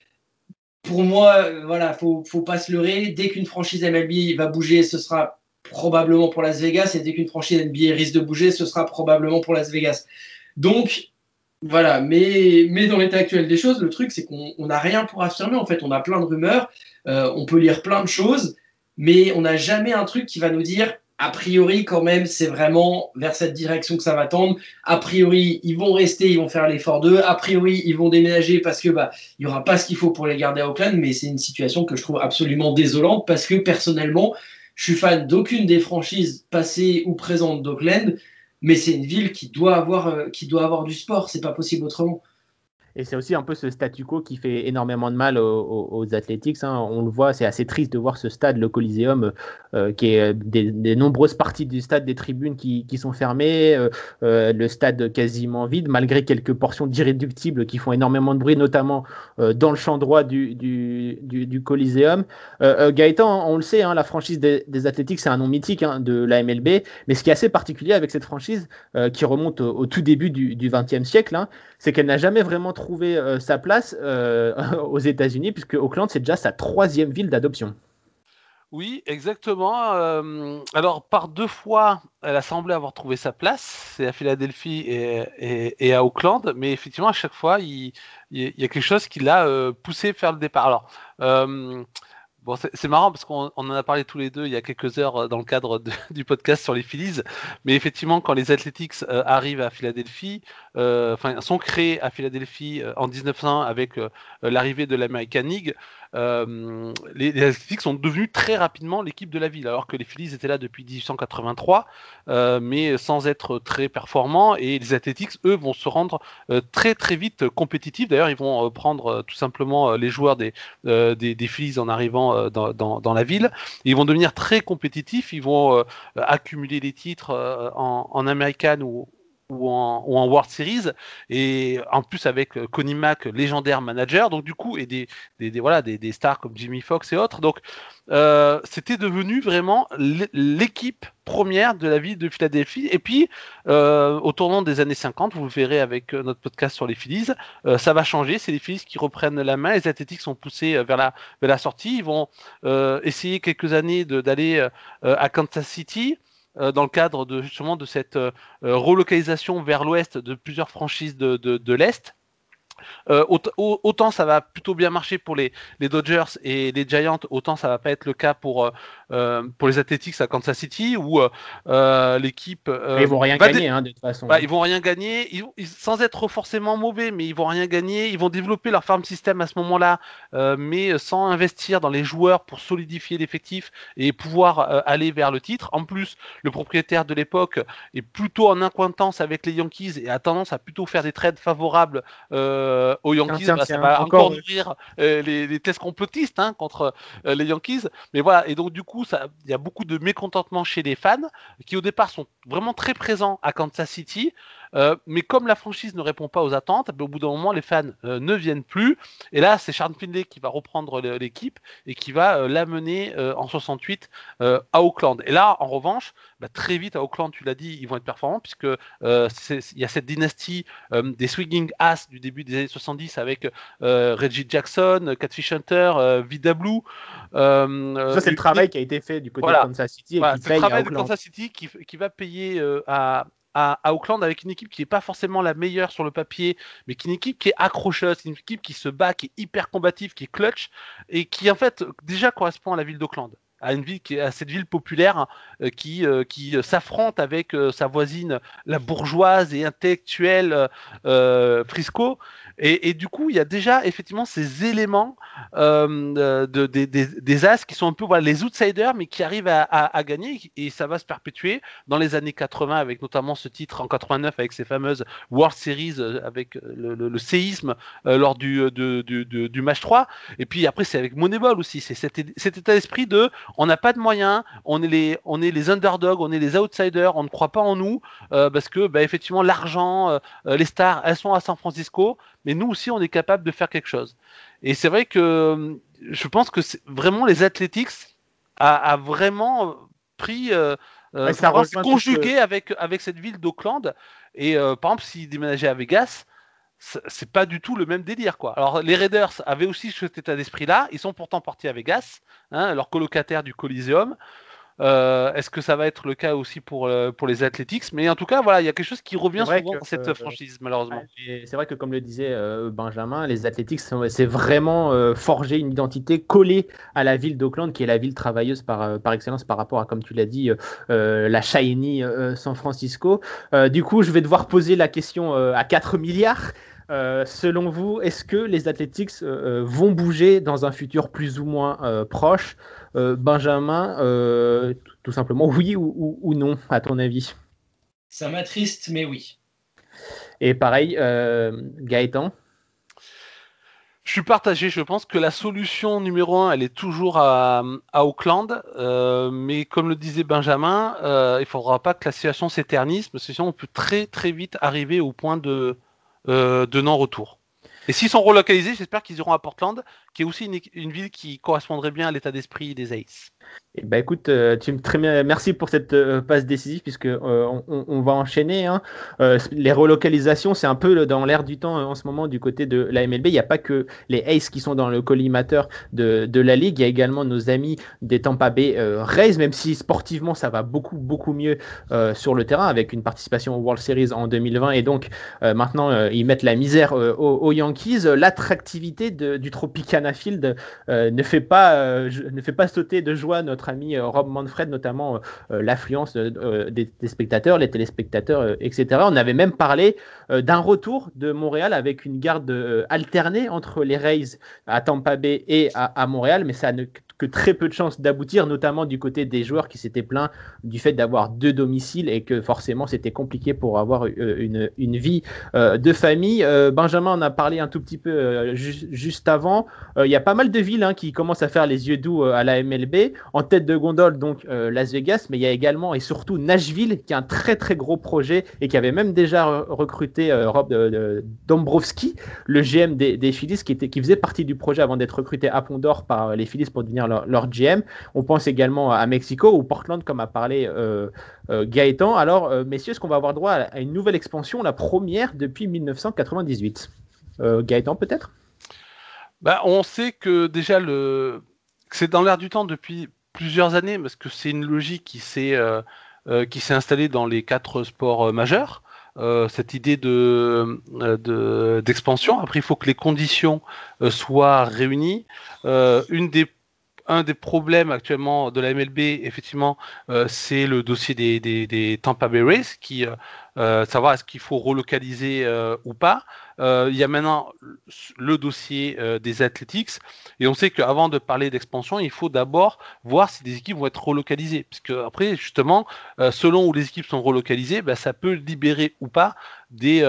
Pour moi, euh, voilà, faut, faut pas se leurrer. Dès qu'une franchise MLB va bouger, ce sera probablement pour Las Vegas, et dès qu'une franchise NBA risque de bouger, ce sera probablement pour Las Vegas. Donc, voilà, mais, mais dans l'état actuel des choses, le truc, c'est qu'on n'a rien pour affirmer. En fait, on a plein de rumeurs, euh, on peut lire plein de choses, mais on n'a jamais un truc qui va nous dire, a priori, quand même, c'est vraiment vers cette direction que ça va tendre. A priori, ils vont rester, ils vont faire l'effort d'eux. A priori, ils vont déménager parce que bah, il y aura pas ce qu'il faut pour les garder à Auckland, mais c'est une situation que je trouve absolument désolante parce que personnellement, je suis fan d'aucune des franchises passées ou présentes d'Auckland mais c'est une ville qui doit avoir, euh, qui doit avoir du sport, c'est pas possible autrement. Et c'est aussi un peu ce statu quo qui fait énormément de mal aux, aux. Hein. On le voit, c'est assez triste de voir ce stade, le Coliseum, euh, qui est euh, des, nombreuses parties du stade, des tribunes qui, sont fermées, euh, le stade quasiment vide, malgré quelques portions d'irréductibles qui font énormément de bruit, notamment dans le champ droit du, du, du, Coliseum. Gaëtan, on le sait, hein, la franchise des, des Athletics, c'est un nom mythique hein, de la MLB, mais ce qui est assez particulier avec cette franchise, qui remonte au, tout début du XXe siècle, c'est qu'elle n'a jamais vraiment trouvé euh, sa place euh, (laughs) aux États-Unis, puisque Auckland, c'est déjà sa troisième ville d'adoption. Oui, exactement. Euh, alors, par deux fois, elle a semblé avoir trouvé sa place. C'est à Philadelphie et, à Auckland. Mais effectivement, à chaque fois, il, y a quelque chose qui l'a poussé faire le départ. Alors, Bon, c'est marrant parce qu'on en a parlé tous les deux il y a quelques heures euh, dans le cadre (laughs) du podcast sur les Phillies. Mais effectivement, quand les Athletics euh, arrivent à Philadelphie, euh, enfin, sont créés à Philadelphie en 1900 avec l'arrivée de l'American League, euh, les, les, Athletics sont devenus très rapidement l'équipe de la ville, alors que les Phillies étaient là depuis 1883, euh, mais sans être très performants. Et les Athletics, eux, vont se rendre euh, très très vite compétitifs. D'ailleurs, ils vont prendre tout simplement les joueurs des, Phillies en arrivant dans, la ville. ils vont devenir très compétitifs. Ils vont accumuler les titres en, en American ou, ou en, ou en, World Series et en plus avec euh, Connie Mack légendaire manager donc du coup et des, des, voilà des, des, stars comme Jimmy Fox et autres. Donc euh, c'était devenu vraiment l'équipe première de la ville de Philadelphie. Et puis euh, au tournant des années 50 vous verrez avec euh, notre podcast sur les Phillies ça va changer. C'est les Phillies qui reprennent la main. Les Athletics sont poussés vers la, vers la sortie. Ils vont essayer quelques années d'aller à Kansas City euh, dans le cadre de justement de cette euh, relocalisation vers l'ouest de plusieurs franchises de l'Est. Euh, autant, ça va plutôt bien marcher pour les, les, Dodgers et les Giants, autant ça va pas être le cas pour, euh, pour les Athletics à Kansas City où euh, l'équipe. ils vont rien gagner hein, de toute façon. Bah, ils vont rien gagner, sans être forcément mauvais, mais ils vont rien gagner. Ils vont développer leur farm system à ce moment-là, mais sans investir dans les joueurs pour solidifier l'effectif et pouvoir aller vers le titre. En plus, le propriétaire de l'époque est plutôt en incointance avec les Yankees et a tendance à plutôt faire des trades favorables. Euh, aux Yankees, bah, ça va encore nourrir les, tests complotistes hein, contre les Yankees. Mais voilà, et donc du coup, il y a beaucoup de mécontentement chez les fans qui au départ sont vraiment très présents à Kansas City. Euh, mais comme la franchise ne répond pas aux attentes, ben, au bout d'un moment, les fans euh, ne viennent plus. Et là, c'est Charles Finlay qui va reprendre l'équipe et qui va euh, l'amener en 68 à Auckland. Et là, en revanche, bah, très vite à Auckland, tu l'as dit, ils vont être performants puisque il y a cette dynastie des swinging ass du début des années 70 avec Reggie Jackson, Catfish Hunter, Vida Blue. Ça, c'est le travail qui a été fait du côté de Kansas City. c'est le travail de Kansas City qui, qui va payer à, à, Auckland avec une équipe qui n'est pas forcément la meilleure sur le papier, mais qui est une équipe qui est accrocheuse, une équipe qui se bat, qui est hyper combative, qui est clutch et qui en fait déjà correspond à la ville d'Auckland à cette ville populaire euh, qui, euh, qui s'affronte avec euh, sa voisine la bourgeoise et intellectuelle Frisco et, du coup, il y a déjà effectivement ces éléments euh, de, des, As qui sont un peu les outsiders, mais qui arrivent à, gagner. Et ça va se perpétuer dans les années 80, avec notamment ce titre en 89, avec ces fameuses World Series, avec le, séisme lors du, du, match 3. Et puis après, c'est avec Moneyball aussi. C'est cet, état d'esprit de on n'a pas de moyens, on est, les, on est les underdogs, on est les outsiders, on ne croit pas en nous, parce que bah, effectivement, l'argent, les stars, elles sont à San Francisco mais nous aussi, on est capable de faire quelque chose. Et c'est vrai que euh, je pense que vraiment les Athletics a, vraiment pris, euh, euh conjugué avec, avec cette ville d'Auckland. Et euh, par exemple, s'ils déménageaient à Vegas, c'est pas du tout le même délire quoi. Alors les Raiders avaient aussi cet état d'esprit là, ils sont pourtant partis à Vegas, hein, leur colocataire du Coliseum. Euh, est-ce que ça va être le cas aussi pour, euh, pour les Athletics? Mais en tout cas, voilà, il y a quelque chose qui revient souvent dans cette franchise, malheureusement. C'est vrai que, comme le disait euh, Benjamin, les Athletics, c'est vraiment forger une identité collée à la ville d'Auckland, qui est la ville travailleuse par, par excellence par rapport à, comme tu l'as dit, la shiny San Francisco. du coup, je vais devoir poser la question à 4 milliards. Selon vous, est-ce que les Athletics vont bouger dans un futur plus ou moins proche? Euh, Benjamin, euh, tout simplement, oui ou, non, à ton avis? Ça m'attriste, mais oui. Et pareil, euh, Gaëtan? Je suis partagé. Je pense que la solution numéro un, elle est toujours à, Auckland. mais comme le disait Benjamin, il ne faudra pas que la situation s'éternise, parce que sinon on peut très très vite arriver au point de, de non-retour. Et s'ils sont relocalisés, j'espère qu'ils iront à Portland, qui est aussi une, ville qui correspondrait bien à l'état d'esprit des Aces. Eh ben écoute, euh, très merci pour cette euh, passe décisive puisque euh, on, va enchaîner. Hein. les relocalisations, c'est un peu dans l'air du temps en ce moment du côté de la MLB. Il n'y a pas que les Aces qui sont dans le collimateur de, de, la ligue. Il y a également nos amis des Tampa Bay Rays, même si sportivement ça va beaucoup beaucoup mieux sur le terrain avec une participation au World Series en 2020 et donc maintenant ils mettent la misère aux, Yankees. L'attractivité du Tropicana Field ne fait pas ne fait pas sauter de joie notre ami euh, Rob Manfred, notamment euh, euh, l'affluence des, spectateurs, les téléspectateurs, etc. On avait même parlé d'un retour de Montréal avec une garde alternée entre les Rays à Tampa Bay et à, Montréal, mais ça ne que très peu de chances d'aboutir, notamment du côté des joueurs qui s'étaient plaints du fait d'avoir deux domiciles et que forcément c'était compliqué pour avoir une, une vie de famille. Benjamin en a parlé un tout petit peu juste avant. Il y a pas mal de villes hein, qui commencent à faire les yeux doux à la MLB. En tête de gondole, donc euh, Las Vegas, mais il y a également et surtout Nashville, qui est un très très gros projet et qui avait même déjà recruté euh, Rob euh, Dombrowski, le GM des, des Phillies, qui, était, qui faisait partie du projet avant d'être recruté à Pont d'Or par les Phillies pour devenir leur, GM. On pense également à Mexico ou Portland, comme a parlé Gaëtan. Alors, messieurs, est-ce qu'on va avoir droit à une nouvelle expansion, la première depuis 1998 Gaëtan, peut-être? Bah, on sait que déjà le c'est dans l'air du temps depuis plusieurs années parce que c'est une logique qui s'est euh, euh, installée dans les quatre sports euh, majeurs. cette idée de d'expansion. Après, il faut que les conditions soient réunies. une des un des problèmes actuellement de la MLB, effectivement, c'est le dossier des, des, Tampa Bay Rays qui savoir est-ce qu'il faut relocaliser ou pas. Il y a maintenant le dossier des Athletics et on sait qu'avant de parler d'expansion, il faut d'abord voir si des équipes vont être relocalisées, puisque après justement, selon où les équipes sont relocalisées, ben, ça peut libérer ou pas des,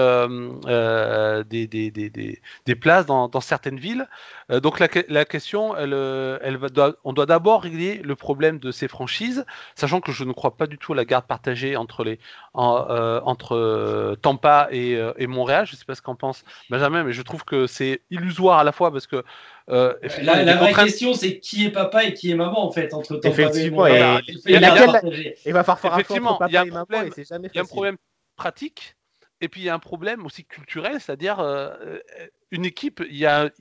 des, des, des, des, places dans, certaines villes. donc la, la, question, elle, va, on doit d'abord régler le problème de ces franchises, sachant que je ne crois pas du tout à la garde partagée entre, les, euh, entre euh, Tampa euh, et, Montréal. Je ne sais pas ce qu'en pense Benjamin, mais je trouve que c'est illusoire à la fois parce que. la, vraie question, c'est qui est papa et qui est maman en fait entre Tampa et Montréal. il, va falloir Effectivement, il y a un problème, il y a un problème pratique. Et puis il y a un problème aussi culturel, c'est-à-dire une équipe, il y a,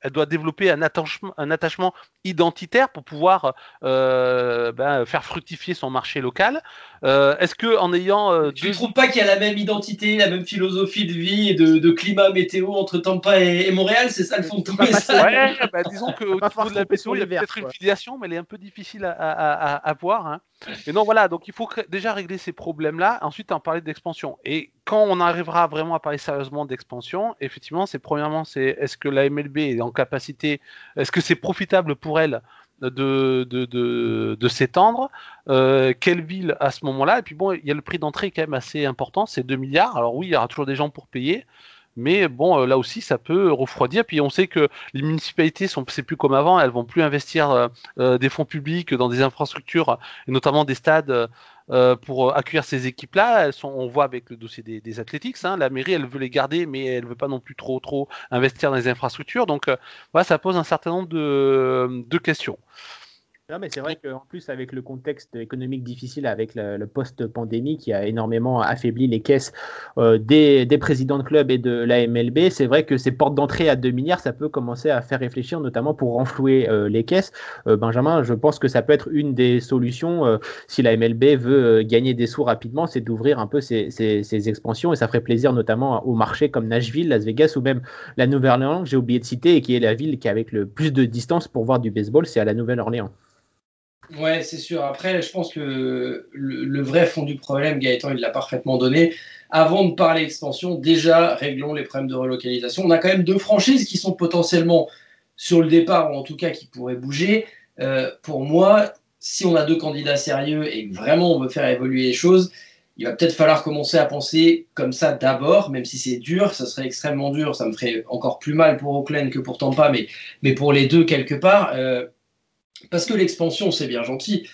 elle doit développer un attachement, un attachement identitaire pour pouvoir euh, ben, faire fructifier son marché local. Euh, est-ce que en ayant, euh, tu ne trouves pas qu'il y a la même identité, la même philosophie de vie et de, climat météo entre Tampa et, Montréal? C'est ça le fond de ton message ouais, bah, Disons qu'au niveau de la météo, il y a peut-être une filiation, mais elle est un peu difficile à, à, à, voir. Hein. Et non, voilà, donc il faut déjà régler ces problèmes-là, ensuite en parler d'expansion. Et quand on arrivera vraiment à parler sérieusement d'expansion, effectivement, c'est premièrement, c'est est-ce que la MLB est en capacité, est-ce que c'est profitable pour elle de, de, de, s'étendre. Euh, quelle ville à ce moment-là? Et puis bon, il y a le prix d'entrée quand même assez important, c'est 2 milliards. Alors oui, il y aura toujours des gens pour payer. Mais bon, euh, là aussi, ça peut refroidir. Puis on sait que les municipalités c'est plus comme avant. Elles vont plus investir euh, des fonds publics dans des infrastructures, et notamment des stades euh, pour accueillir ces équipes-là. on voit avec le dossier des, des Athletics, hein, la mairie, elle veut les garder, mais elle veut pas non plus trop, trop investir dans les infrastructures. Donc, euh, voilà, ça pose un certain nombre de, de questions. Non, mais c'est vrai qu'en plus, avec le contexte économique difficile, avec le, post-pandémie qui a énormément affaibli les caisses euh, des, présidents de clubs et de la MLB, c'est vrai que ces portes d'entrée à 2 milliards, ça peut commencer à faire réfléchir, notamment pour renflouer euh, les caisses. Euh, Benjamin, je pense que ça peut être une des solutions si la MLB veut gagner des sous rapidement, c'est d'ouvrir un peu ces, expansions et ça ferait plaisir notamment aux marchés comme Nashville, Las Vegas ou même la Nouvelle-Orléans, que j'ai oublié de citer, et qui est la ville qui a avec le plus de distance pour voir du baseball, c'est à la Nouvelle-Orléans. Ouais, c'est sûr. Après, je pense que le, vrai fond du problème, Gaëtan, il l'a parfaitement donné. Avant de parler expansion, déjà, réglons les problèmes de relocalisation. On a quand même deux franchises qui sont potentiellement sur le départ, ou en tout cas qui pourraient bouger. Euh, pour moi, si on a deux candidats sérieux et vraiment on veut faire évoluer les choses, il va peut-être falloir commencer à penser comme ça d'abord, même si c'est dur, ça serait extrêmement dur, ça me ferait encore plus mal pour Oakland que pour Tampa, mais, mais pour les deux quelque part. Euh, parce que l'expansion, c'est bien gentil,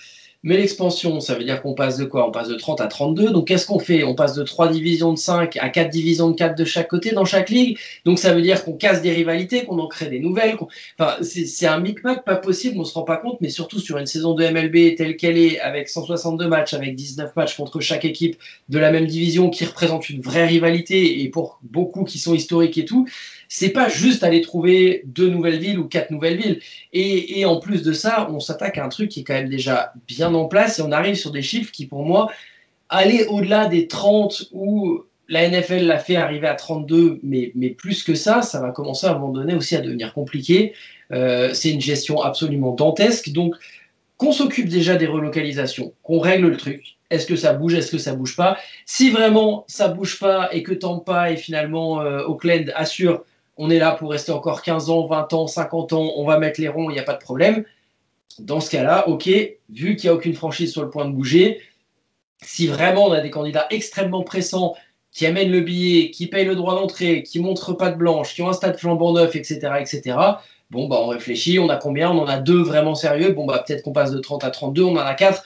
mais l'expansion, ça veut dire qu'on passe de quoi? On passe de 30 à 32. Donc qu'est-ce qu'on fait? On passe de 3 divisions de 5 à 4 divisions de 4 de chaque côté dans chaque ligue? Donc ça veut dire qu'on casse des rivalités, qu'on en crée des nouvelles. Enfin, c'est un micmac pas possible, on se rend pas compte, mais surtout sur une saison de MLB telle qu'elle est, avec 162 matchs, avec 19 matchs contre chaque équipe de la même division qui représente une vraie rivalité et pour beaucoup qui sont historiques et tout c'est pas juste aller trouver deux nouvelles villes ou quatre nouvelles villes. Et, en plus de ça, on s'attaque à un truc qui est quand même déjà bien en place et on arrive sur des chiffres qui, pour moi, aller au-delà des 30 où la NFL l'a fait arriver à 32, mais, mais plus que ça, ça va commencer à un moment donné aussi à devenir compliqué. Euh, c'est une gestion absolument dantesque. Donc, qu'on s'occupe déjà des relocalisations, qu'on règle le truc. Est-ce que ça bouge, est-ce que ça bouge pas? Si vraiment ça bouge pas et que Tampa et finalement euh, Oakland assurent on est là pour rester encore 15 ans, 20 ans, 50 ans, on va mettre les ronds, il n'y a pas de problème. Dans ce cas-là, ok, vu qu'il n'y a aucune franchise sur le point de bouger, si vraiment on a des candidats extrêmement pressants qui amènent le billet, qui payent le droit d'entrée, qui montrent pas de blanche, qui ont un stade flambant neuf, etc., etc., bon, bah, on réfléchit, on a combien On en a deux vraiment sérieux, bon, bah, peut-être qu'on passe de 30 à 32, on en a quatre.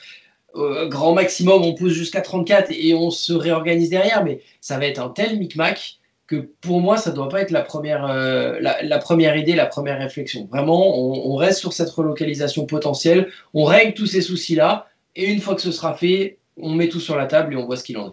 Euh, grand maximum, on pousse jusqu'à 34 et on se réorganise derrière, mais ça va être un tel micmac que pour moi, ça ne doit pas être la première, euh, la, première idée, la première réflexion. Vraiment, on, reste sur cette relocalisation potentielle, on règle tous ces soucis-là, et une fois que ce sera fait, on met tout sur la table et on voit ce qu'il en est.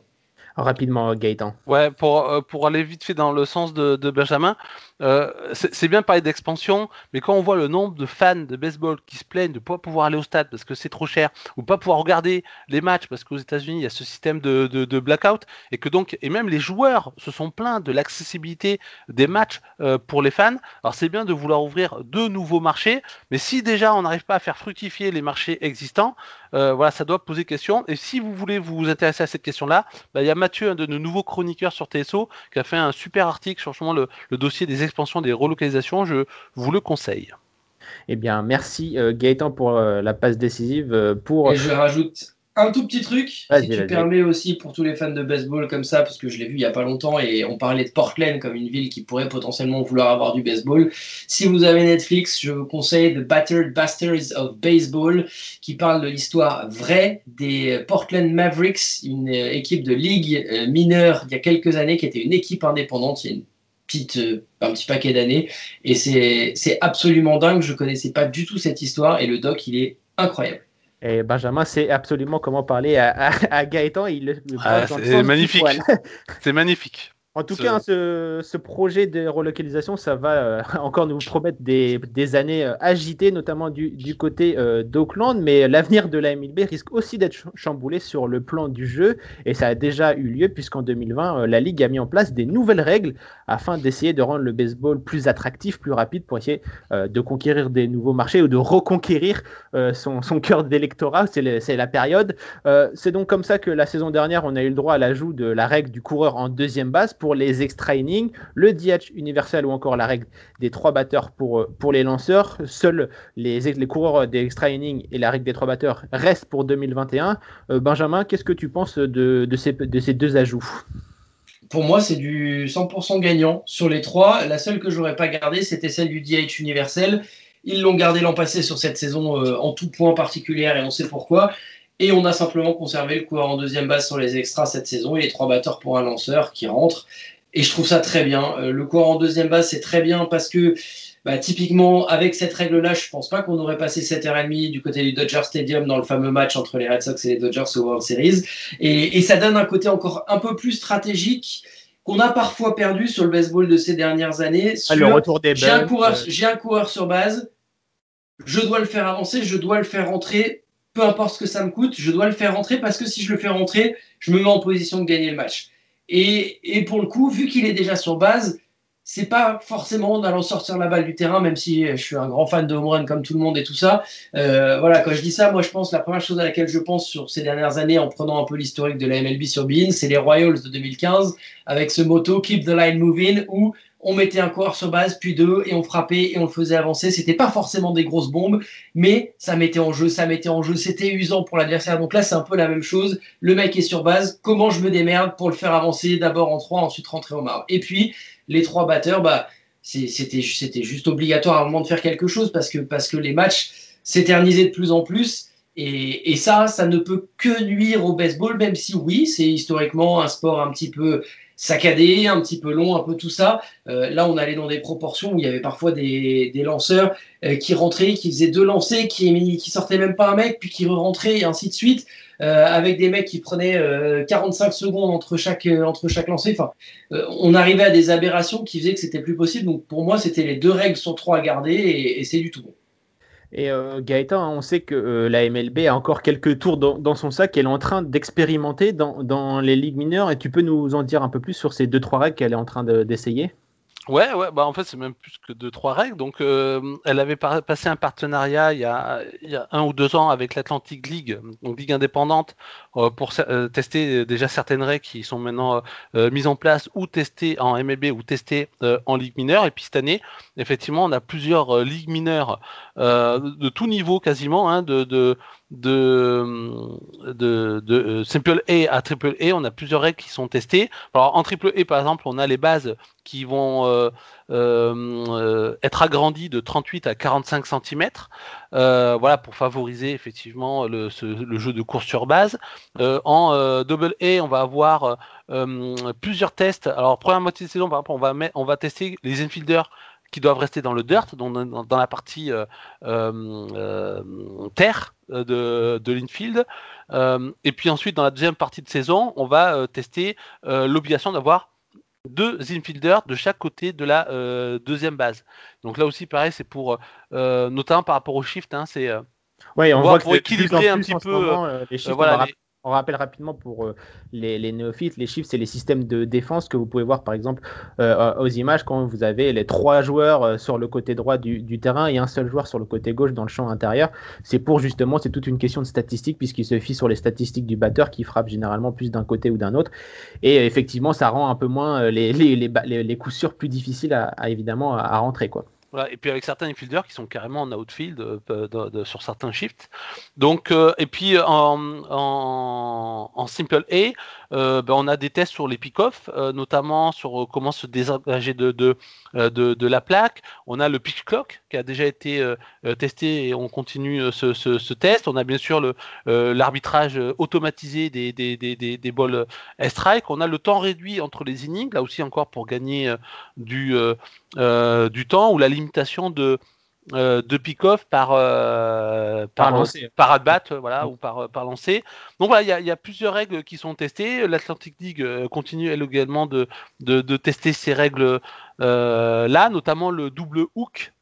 Rapidement, Gaëtan. Ouais, pour, euh, pour aller vite fait dans le sens de, Benjamin, euh, c'est bien de parler d'expansion, mais quand on voit le nombre de fans de baseball qui se plaignent de ne pas pouvoir aller au stade parce que c'est trop cher, ou pas pouvoir regarder les matchs parce qu'aux États-Unis il y a ce système de, blackout, et que donc, et même les joueurs se sont plaints de l'accessibilité des matchs euh, pour les fans. Alors c'est bien de vouloir ouvrir de nouveaux marchés, mais si déjà on n'arrive pas à faire fructifier les marchés existants, euh, voilà, ça doit poser question. Et si vous voulez vous intéresser à cette question-là, bah, il y a Mathieu, un de nos nouveaux chroniqueurs sur TSO, qui a fait un super article sur justement le, le dossier des expansions, des relocalisations. Je vous le conseille. Eh bien, merci euh, Gaëtan pour euh, la passe décisive. pour... Et je rajoute un tout petit truc, si tu permets aussi pour tous les fans de baseball comme ça, parce que je l'ai vu il y a pas longtemps et on parlait de Portland comme une ville qui pourrait potentiellement vouloir avoir du baseball. Si vous avez Netflix, je vous conseille The Battered Bastards of Baseball, qui parle de l'histoire vraie des Portland Mavericks, une euh, équipe de ligue euh, mineure il y a quelques années qui était une équipe indépendante. Il y a une petite, euh, un petit paquet d'années. Et c'est absolument dingue. Je connaissais pas du tout cette histoire et le doc, il est incroyable. Et Benjamin sait absolument comment parler à, à, Gaëtan. Il, ah, c'est magnifique. C'est magnifique. En tout cas, ce, ce, projet de relocalisation, ça va euh, (laughs) encore nous promettre des, des années euh, agitées, notamment du, du côté euh, d'Auckland. Mais l'avenir de la MLB risque aussi d'être chamboulé sur le plan du jeu. Et ça a déjà eu lieu, puisqu'en 2020, la Ligue a mis en place des nouvelles règles afin d'essayer de rendre le baseball plus attractif, plus rapide, pour essayer de conquérir des nouveaux marchés ou de reconquérir son, son cœur d'électorat. C'est la période. C'est donc comme ça que la saison dernière, on a eu le droit à l'ajout de la règle du coureur en deuxième base pour les extra innings, le DH universel ou encore la règle des trois batteurs pour, euh, pour les lanceurs. Seuls les, les coureurs des extra innings et la règle des trois batteurs restent pour 2021. Euh, Benjamin, qu'est-ce que tu penses de, de, ces, de ces deux ajouts? Pour moi, c'est du 100% gagnant. Sur les trois, la seule que j'aurais pas gardée, c'était celle du DH universel. Ils l'ont gardé l'an passé sur cette saison euh, en tout point particulier et on sait pourquoi. Et on a simplement conservé le coureur en deuxième base sur les extras cette saison et les trois batteurs pour un lanceur qui rentre. Et je trouve ça très bien. Euh, le coureur en deuxième base, c'est très bien parce que bah, typiquement, avec cette règle-là, je pense pas qu'on aurait passé 7h30 du côté du Dodger Stadium dans le fameux match entre les Red Sox et les Dodgers au World Series. Et, et ça donne un côté encore un peu plus stratégique qu'on a parfois perdu sur le baseball de ces dernières années. Ah, le retour des j'ai un, coureur, j'ai un coureur sur base, je dois le faire avancer, je dois le faire rentrer peu importe ce que ça me coûte, je dois le faire rentrer parce que si je le fais rentrer, je me mets en position de gagner le match. Et, pour le coup, vu qu'il est déjà sur base, c'est pas forcément en allant sortir la balle du terrain, même si je suis un grand fan de home comme tout le monde et tout ça. Euh, voilà, quand je dis ça, moi je pense la première chose à laquelle je pense sur ces dernières années en prenant un peu l'historique de la MLB sur Bean, c'est les Royals de 2015 avec ce motto Keep the line moving où on mettait un coureur sur base, puis deux, et on frappait et on le faisait avancer. C'était pas forcément des grosses bombes, mais ça mettait en jeu, ça mettait en jeu. C'était usant pour l'adversaire. Donc là, c'est un peu la même chose. Le mec est sur base. Comment je me démerde pour le faire avancer d'abord en trois, ensuite rentrer au marbre. Et puis, les trois batteurs, bah, c'était, c'était juste obligatoire à un moment de faire quelque chose parce que, parce que les matchs s'éternisaient de plus en plus. Et, et, ça, ça ne peut que nuire au baseball, même si oui, c'est historiquement un sport un petit peu saccadé, un petit peu long, un peu tout ça. Euh, là, on allait dans des proportions où il y avait parfois des, des lanceurs euh, qui rentraient, qui faisaient deux lancers, qui, sortaient même pas un mec, puis qui rentraient, et ainsi de suite, euh, avec des mecs qui prenaient 45 secondes entre chaque, entre chaque lancer. Enfin, on arrivait à des aberrations qui faisaient que c'était plus possible. Donc pour moi, c'était les deux règles sur trois à garder, et, et c'est du tout bon. Et euh, Gaëtan, on sait que euh, la MLB a encore quelques tours dans, son sac qu'elle est en train d'expérimenter dans, dans, les ligues mineures. Et tu peux nous en dire un peu plus sur ces deux trois règles qu'elle est en train d'essayer? Ouais, ouais, bah en fait c'est même plus que deux trois règles. Donc euh, elle avait passé un partenariat il y, a, un ou deux ans avec l'Atlantic League, donc ligue indépendante, pour tester déjà certaines règles qui sont maintenant mises en place ou testées en MLB ou testées en ligue mineure. Et puis cette année, effectivement, on a plusieurs ligues mineures de tout niveau quasiment, hein, de, de, Simple A à Triple A, on a plusieurs règles qui sont testées. Alors en Triple A, par exemple, on a les bases qui vont euh, euh, être agrandies de 38 à 45 cm, euh, voilà pour favoriser effectivement le, jeu de course sur base. en Double A, on va avoir plusieurs tests. Alors première moitié de saison, par exemple, on va, on va tester les infielders qui doivent rester dans le dirt, dans, dans, la partie euh, euh, terre de, de l'infield. et puis ensuite, dans la deuxième partie de saison, on va tester l'obligation d'avoir deux infielders de chaque côté de la deuxième base. Donc là aussi, pareil, c'est pour, notamment par rapport au shift, hein, c'est Ouais, on voit pour équilibrer un petit peu les. Voilà, on rappelle rapidement pour euh, les, néophytes, les chiffres, c'est les systèmes de défense que vous pouvez voir par exemple euh, aux images quand vous avez les trois joueurs euh, sur le côté droit du, terrain et un seul joueur sur le côté gauche dans le champ intérieur. C'est pour justement, c'est toute une question de statistique puisqu'il se fie sur les statistiques du batteur qui frappe généralement plus d'un côté ou d'un autre. Et effectivement, ça rend un peu moins les, les, coups sûrs plus difficiles à, évidemment à rentrer. quoi et puis avec certains infielders qui sont carrément en outfield euh, sur certains shifts. Donc, euh, et puis en, en, Simple A, euh, ben, on a des tests sur les pick-off, notamment sur comment se désengager de, de, de, la plaque. On a le pitch clock qui a déjà été testé et on continue ce, test. On a bien sûr l'arbitrage automatisé des, des, des, des, balls strike. On a le temps réduit entre les innings, là aussi encore pour gagner du, du temps ou la limite de, euh, de pick-off par, euh, par, par, at-bat voilà, ou par, par lancer. Donc voilà, il y, a plusieurs règles qui sont testées. L'Atlantic League euh, continue elle également de, de, de tester ces règles là, notamment le double hook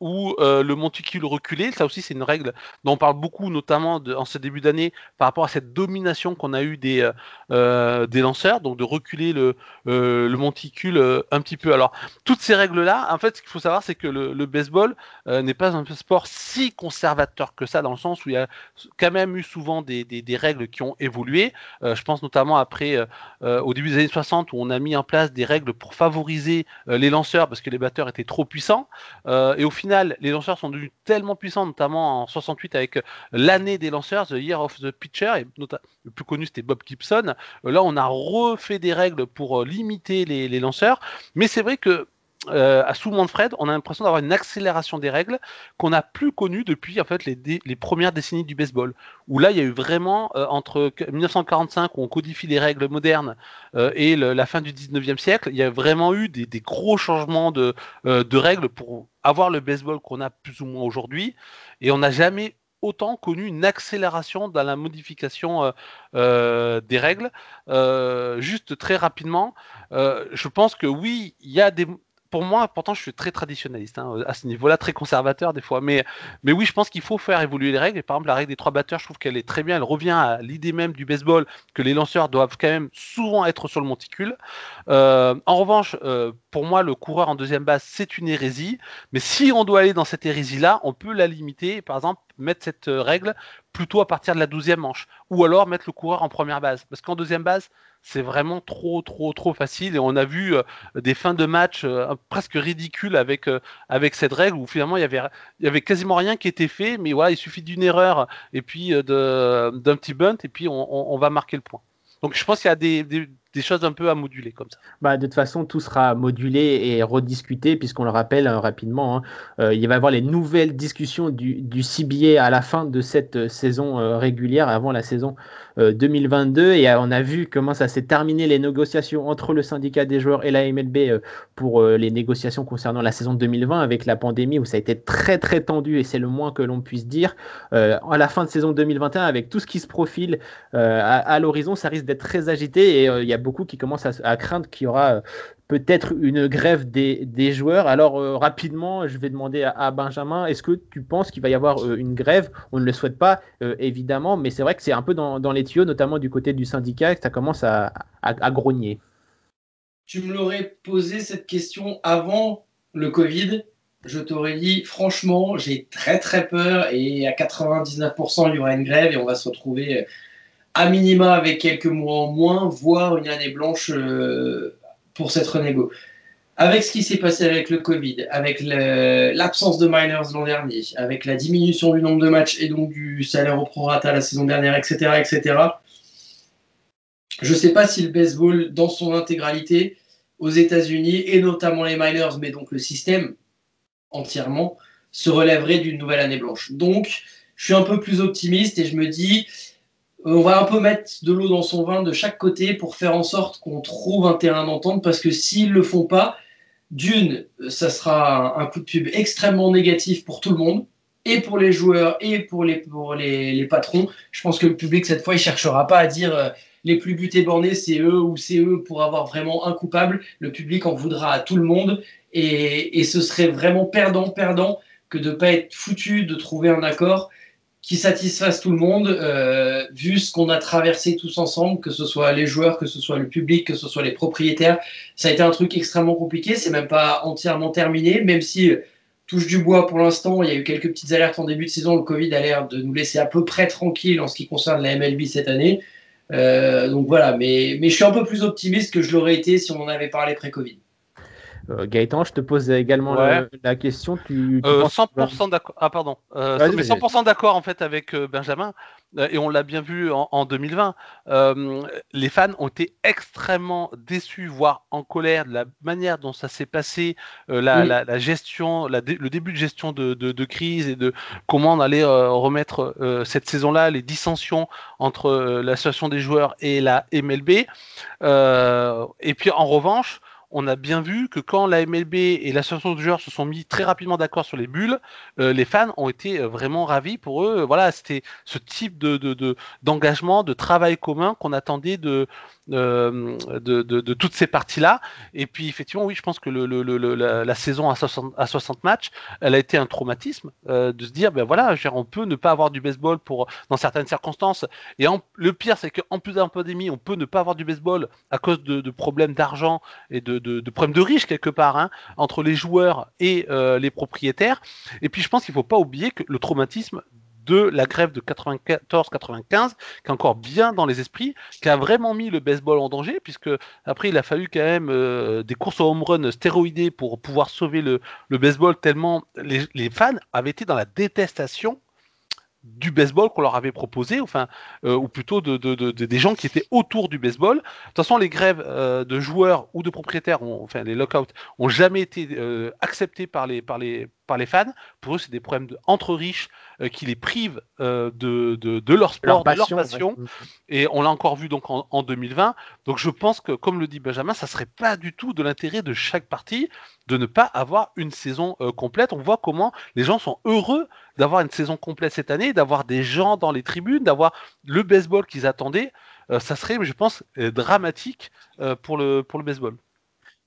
ou euh, le monticule reculé. Ça aussi, c'est une règle dont on parle beaucoup, notamment en ce début d'année, par rapport à cette domination qu'on a eue des, euh, euh, des lanceurs, donc de reculer le, le monticule un petit peu. Alors, toutes ces règles-là, en fait, ce qu'il faut savoir, c'est que le, baseball n'est pas un sport si conservateur que ça, dans le sens où il y a quand même eu souvent des, des, règles qui ont évolué. je pense notamment après, au début des années 60, où on a mis en place des règles pour favoriser les lanceurs parce que les batteurs étaient trop puissants. et au final, les lanceurs sont devenus tellement puissants, notamment en 68 avec l'année des lanceurs, The Year of the Pitcher, et le plus connu c'était Bob Gibson. Euh, là, on a refait des règles pour euh, limiter les lanceurs, mais c'est vrai que euh, à sous Manfred, on a l'impression d'avoir une accélération des règles qu'on n'a plus connue depuis en fait les, premières décennies du baseball. Où là, il y a eu vraiment euh, entre 1945 où on codifie les règles modernes euh, et la fin du 19e siècle, il y a vraiment eu des, gros changements de, de, règles pour avoir le baseball qu'on a plus ou moins aujourd'hui. Et on n'a jamais autant connu une accélération dans la modification des règles. juste très rapidement, je pense que oui, il y a des, pour moi, pourtant, je suis très traditionnaliste hein, à ce niveau-là, très conservateur des fois. Mais, oui, je pense qu'il faut faire évoluer les règles. Et par exemple, la règle des trois batteurs, je trouve qu'elle est très bien. Elle revient à l'idée même du baseball que les lanceurs doivent quand même souvent être sur le monticule. Euh, en revanche, euh, pour moi, le coureur en deuxième base, c'est une hérésie. Mais si on doit aller dans cette hérésie-là, on peut la limiter. Par exemple, mettre cette euh, règle plutôt à partir de la douzième manche. Ou alors mettre le coureur en première base. Parce qu'en deuxième base, c'est vraiment trop, trop, trop facile. Et on a vu euh, des fins de match euh, presque ridicules avec, avec cette règle où finalement il y avait, il y avait quasiment rien qui était fait. Mais voilà, il suffit d'une erreur et puis d'un petit bunt et puis on, va marquer le point. Donc je pense qu'il y a des choses un peu à moduler comme ça. Bah, de toute façon, tout sera modulé et rediscuté, puisqu'on le rappelle euh, rapidement, hein, euh, il va y avoir les nouvelles discussions du, du, CBA à la fin de cette euh, saison régulière, avant la saison 2022. Et on a vu comment ça s'est terminé les négociations entre le syndicat des joueurs et la MLB pour les négociations concernant la saison 2020 avec la pandémie, où ça a été très très tendu, et c'est le moins que l'on puisse dire. à la fin de saison 2021, avec tout ce qui se profile à, à l'horizon, ça risque d'être très agité et il y a beaucoup qui commencent à, craindre qu'il y aura euh, peut-être une grève des, joueurs. Alors euh, rapidement, je vais demander à, Benjamin, est-ce que tu penses qu'il va y avoir euh, une grève? On ne le souhaite pas, évidemment, mais c'est vrai que c'est un peu dans, les tuyaux, notamment du côté du syndicat, que ça commence à, à grogner. Tu me l'aurais posé cette question avant le Covid. Je t'aurais dit, franchement, j'ai très très peur et à 99%, il y aura une grève et on va se retrouver à minima avec quelques mois en moins, voire une année blanche euh, pour cette renégo. Avec ce qui s'est passé avec le Covid, avec l'absence de minors l'an dernier, avec la diminution du nombre de matchs et donc du salaire au prorata la saison dernière, etc., etc., je ne sais pas si le baseball, dans son intégralité, aux États-Unis, et notamment les minors, mais donc le système entièrement, se relèverait d'une nouvelle année blanche. Donc, je suis un peu plus optimiste et je me dis, on va un peu mettre de l'eau dans son vin de chaque côté pour faire en sorte qu'on trouve un terrain d'entente parce que s'ils le font pas, d'une, ça sera un, coup de pub extrêmement négatif pour tout le monde et pour les joueurs et pour les, pour les, patrons. Je pense que le public cette fois il cherchera pas à dire euh, les plus butés bornés, c'est eux ou c'est eux pour avoir vraiment un coupable. Le public en voudra à tout le monde et, ce serait vraiment perdant, perdant que de ne pas être foutu de trouver un accord qui satisfasse tout le monde, euh, vu ce qu'on a traversé tous ensemble, que ce soit les joueurs, que ce soit le public, que ce soit les propriétaires. Ça a été un truc extrêmement compliqué, c'est même pas entièrement terminé, même si euh, touche du bois pour l'instant, il y a eu quelques petites alertes en début de saison, le Covid a l'air de nous laisser à peu près tranquille en ce qui concerne la MLB cette année. Euh, donc voilà, mais, mais je suis un peu plus optimiste que je l'aurais été si on en avait parlé pré-Covid. Euh, Gaëtan, je te pose également la, question. Tu, 100% euh, d'accord. Ah pardon. 100% d'accord en fait avec Benjamin et on l'a bien vu en, 2020. les fans ont été extrêmement déçus, voire en colère de la manière dont ça s'est passé, la, gestion, le début de gestion de, crise et de comment on allait remettre cette saison-là, les dissensions entre l'association des joueurs et la MLB. et puis en revanche on a bien vu que quand la MLB et l'association de joueurs se sont mis très rapidement d'accord sur les bulles, euh, les fans ont été euh, vraiment ravis pour eux. Voilà, c'était ce type de d'engagement, de, travail commun qu'on attendait de, euh, de, toutes ces parties-là. Et puis effectivement, oui, je pense que la, saison à 60, à 60 matchs, elle a été un traumatisme de se dire, ben voilà, on peut ne pas avoir du baseball dans certaines circonstances. Et le pire, c'est qu'en plus d'un pandémie, on peut ne pas avoir du baseball à cause de, problèmes d'argent et de de, problèmes de riches quelque part hein, entre les joueurs et euh, les propriétaires. Et puis je pense qu'il ne faut pas oublier que le traumatisme de la grève de 94-95, qui est encore bien dans les esprits, qui a vraiment mis le baseball en danger, puisque après il a fallu quand même euh, des courses au home run stéroïdées pour pouvoir sauver le, baseball, tellement les, fans avaient été dans la détestation du baseball qu'on leur avait proposé, enfin, euh, ou plutôt de, des gens qui étaient autour du baseball. De toute façon, les grèves euh, de joueurs ou de propriétaires, enfin les lockouts, ont jamais été euh, acceptés par les, par les, par les fans. Pour eux, c'est des problèmes entre riches euh, qui les privent euh, de, de, leur sport, de leur passion. Et on l'a encore vu donc en, 2020. Donc je pense que, comme le dit Benjamin, ça serait pas du tout de l'intérêt de chaque partie de ne pas avoir une saison euh, complète. On voit comment les gens sont heureux d'avoir une saison complète cette année, d'avoir des gens dans les tribunes, d'avoir le baseball qu'ils attendaient. ça serait, je pense, dramatique pour, le, pour le baseball.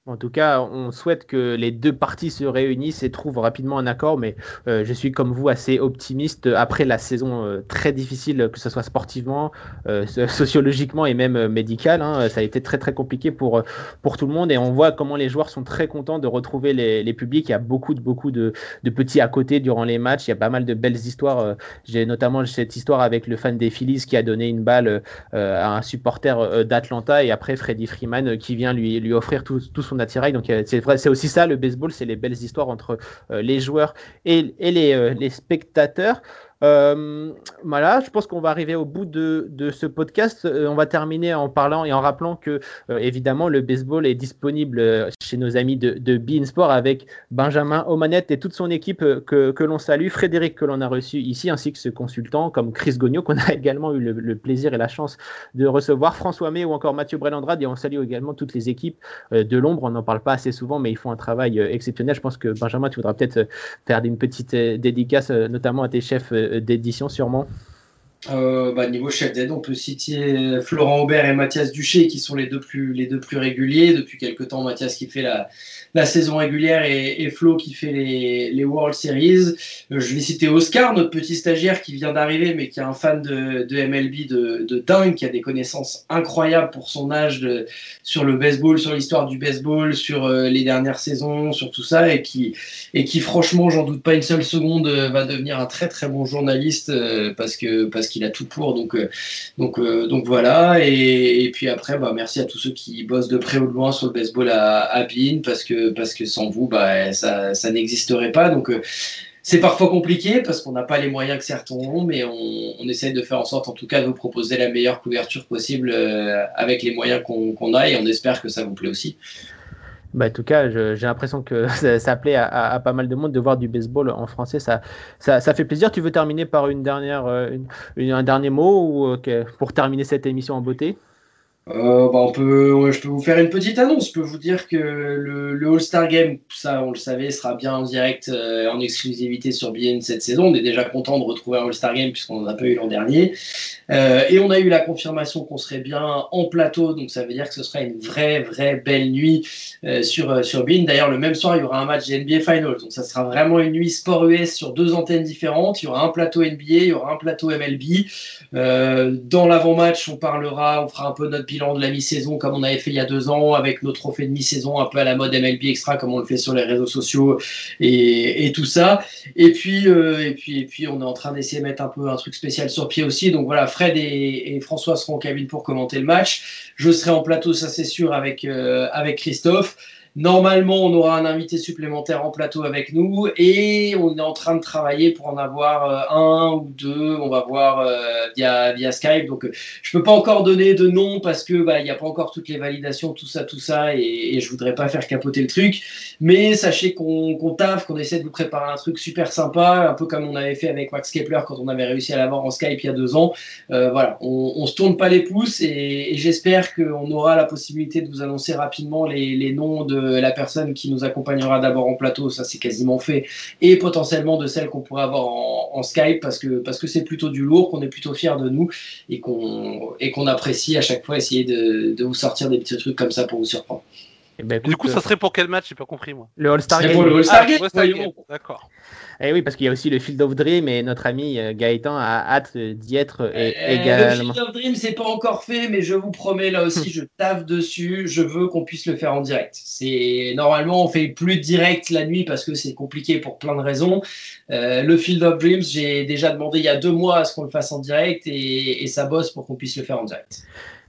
En tout cas, on souhaite que les deux parties se réunissent et trouvent rapidement un accord, mais euh, je suis comme vous assez optimiste après la saison euh, très difficile, que ce soit sportivement, euh, (laughs) sociologiquement et même médical. Hein, ça a été très très compliqué pour, pour tout le monde et on voit comment les joueurs sont très contents de retrouver les, les publics. Il y a beaucoup de, beaucoup de, de, petits à côté durant les matchs. Il y a pas mal de belles histoires. J'ai notamment cette histoire avec le fan des Phillies qui a donné une balle à un supporter d'Atlanta et après Freddie Freeman qui vient lui, lui offrir tout, tout son attirail. Donc c'est vrai, c'est aussi ça le baseball, c'est les belles histoires entre euh, les joueurs et, euh, les, spectateurs. Euh, voilà, je pense qu'on va arriver au bout de, ce podcast. Euh, on va terminer en parlant et en rappelant que, euh, évidemment, le baseball est disponible chez nos amis de, de Bein Sport avec Benjamin Omanette et toute son équipe que, l'on salue, Frédéric que l'on a reçu ici, ainsi que ce consultant comme Chris Gogno qu'on a (laughs) également eu le, plaisir et la chance de recevoir, François May ou encore Mathieu Brelandrade. Et on salue également toutes les équipes de l'ombre. On n'en parle pas assez souvent, mais ils font un travail exceptionnel. Je pense que Benjamin, tu voudras peut-être faire une petite dédicace, notamment à tes chefs d'édition sûrement euh, bah, niveau chef d'aide, on peut citer Florent Aubert et Mathias Duché qui sont les deux plus, les deux plus réguliers. Depuis quelques temps, Mathias qui fait la, la saison régulière et, Flo qui fait les, les World Series. Euh, je vais citer Oscar, notre petit stagiaire qui vient d'arriver mais qui est un fan de, de MLB de, de, dingue, qui a des connaissances incroyables pour son âge de, sur le baseball, sur l'histoire du baseball, sur euh, les dernières saisons, sur tout ça et qui, et qui franchement, j'en doute pas une seule seconde, va devenir un très très bon journaliste parce que parce qu'il a tout pour. Donc, euh, donc, euh, donc voilà. Et, puis après, bah, merci à tous ceux qui bossent de près ou de loin sur le baseball à, à parce que, parce que sans vous, bah, ça, ça n'existerait pas. Donc, euh, c'est parfois compliqué parce qu'on n'a pas les moyens que certains ont, mais on, on, essaie de faire en sorte, en tout cas, de vous proposer la meilleure couverture possible avec les moyens qu'on a et on espère que ça vous plaît aussi. Bah, en tout cas, j'ai l'impression que (laughs) ça, plaît à, pas mal de monde de voir du baseball en français. Ça, ça, fait plaisir. Tu veux terminer par une dernière, euh, un dernier mot ou, pour terminer cette émission en beauté? Euh, bah, on peut, je peux vous faire une petite annonce. Je peux vous dire que le, All-Star Game, ça on le savait, sera bien en direct, euh, en exclusivité sur BN cette saison. On est déjà content de retrouver un All-Star Game puisqu'on n'en a pas eu l'an dernier. Euh, et on a eu la confirmation qu'on serait bien en plateau, donc ça veut dire que ce sera une vraie, vraie belle nuit euh, sur, sur BN. D'ailleurs, le même soir, il y aura un match NBA Finals. Donc ça sera vraiment une nuit sport US sur deux antennes différentes. Il y aura un plateau NBA, il y aura un plateau MLB. dans l'avant-match, on parlera, on fera un peu notre bilan de la mi-saison comme on avait fait il y a deux ans avec nos trophées de mi-saison un peu à la mode MLB Extra comme on le fait sur les réseaux sociaux et, tout ça. Et puis, euh, et, puis, et puis on est en train d'essayer de mettre un peu un truc spécial sur pied aussi. Donc voilà, Fred et, et François seront en cabine pour commenter le match. Je serai en plateau, ça c'est sûr, avec, euh, avec Christophe. Normalement, on aura un invité supplémentaire en plateau avec nous et on est en train de travailler pour en avoir euh, un ou deux. On va voir euh, via, via Skype. Donc, euh, je peux pas encore donner de nom parce que bah, il n'y a pas encore toutes les validations, tout ça, tout ça, et, et je voudrais pas faire capoter le truc. Mais sachez qu'on qu taffe, qu'on essaie de vous préparer un truc super sympa, un peu comme on avait fait avec Max Kepler quand on avait réussi à l'avoir en Skype il y a deux ans. Voilà, on, on se tourne pas les pouces et, et j'espère qu'on aura la possibilité de vous annoncer rapidement les, les noms de la personne qui nous accompagnera d'abord en plateau, ça c'est quasiment fait, et potentiellement de celle qu'on pourrait avoir en, en, Skype parce que parce que c'est plutôt du lourd, qu'on est plutôt fier de nous et qu'on et qu'on apprécie à chaque fois essayer de, de, vous sortir des petits trucs comme ça pour vous surprendre. Et ben, écoute, du coup, ça serait pour quel match? J'ai pas compris moi. Le All-Star Game. Pour le All-Star ah, Game. D'accord. Eh oui, parce qu'il y a aussi le Field of Dream et notre ami euh, Gaëtan a hâte d'y être euh, également. Le Field of Dream, c'est pas encore fait, mais je vous promets, là aussi, je taffe dessus. Je veux qu'on puisse le faire en direct. C'est normalement, on fait plus direct la nuit parce que c'est compliqué pour plein de raisons. Euh, le Field of Dreams, j'ai déjà demandé il y a deux mois à ce qu'on le fasse en direct et, et ça bosse pour qu'on puisse le faire en direct.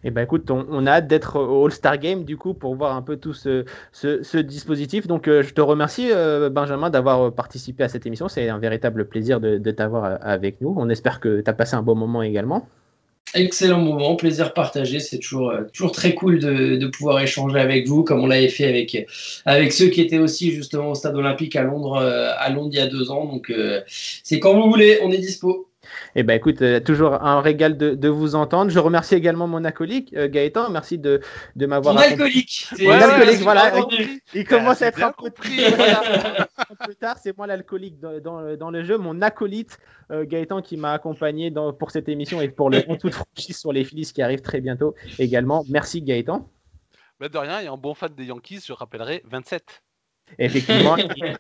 Eh ben écoute, on, on a hâte d'être au All-Star Game du coup pour voir un peu tout ce, ce, ce dispositif. Donc euh, je te remercie euh, Benjamin d'avoir participé à cette émission. C'est un véritable plaisir de, t'avoir avec nous. On espère que tu as passé un bon moment également. Excellent moment, plaisir partagé. C'est toujours, toujours très cool de, pouvoir échanger avec vous, comme on l'avait fait avec, avec ceux qui étaient aussi justement au stade olympique à Londres, à Londres il y a deux ans. Donc euh, c'est quand vous voulez, on est dispo. Eh ben écoute, euh, toujours un régal de, de, vous entendre. Je remercie également mon acolyte euh, Gaëtan. Merci de, de m'avoir. Mon alcoolique. Mon ouais, alcoolique, ouais, voilà. Il, il commence à être un peu, voilà. (laughs) un peu tard. C'est moi l'alcoolique dans, dans, dans, le jeu. Mon acolyte euh, Gaëtan qui m'a accompagné dans, pour cette émission et pour le (laughs) en toute franchise sur les Phillies qui arrive très bientôt également. Merci Gaëtan. Mais de rien, et un bon fan des Yankees, je rappellerai 27. Effectivement, (laughs) il,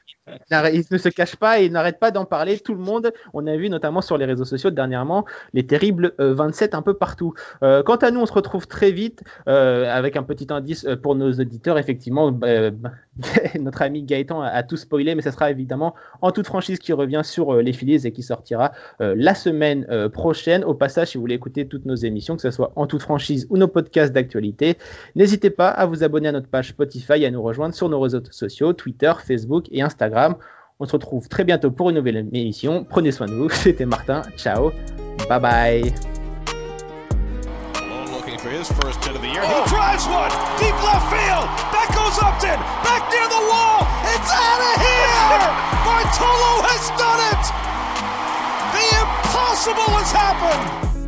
il, ne se cache pas et il n'arrête pas d'en parler. Tout le monde, on a vu notamment sur les réseaux sociaux dernièrement les terribles euh, 27 un peu partout. Euh, quant à nous, on se retrouve très vite euh, avec un petit indice euh, pour nos auditeurs. Effectivement, euh, (laughs) notre ami Gaëtan a, tout spoilé, mais ce sera évidemment en toute franchise qui revient sur les Phillies et qui sortira la semaine prochaine. Au passage, si vous voulez écouter toutes nos émissions, que ce soit en toute franchise ou nos podcasts d'actualité, n'hésitez pas à vous abonner à notre page Spotify et à nous rejoindre sur nos réseaux sociaux. Twitter, Facebook et Instagram. On se retrouve très bientôt pour une nouvelle émission. Prenez soin de vous. (laughs) C'était Martin. Ciao. Bye bye. Goes Upton. Back near the wall. It's out of here. Bartolo has done it. The impossible has happened.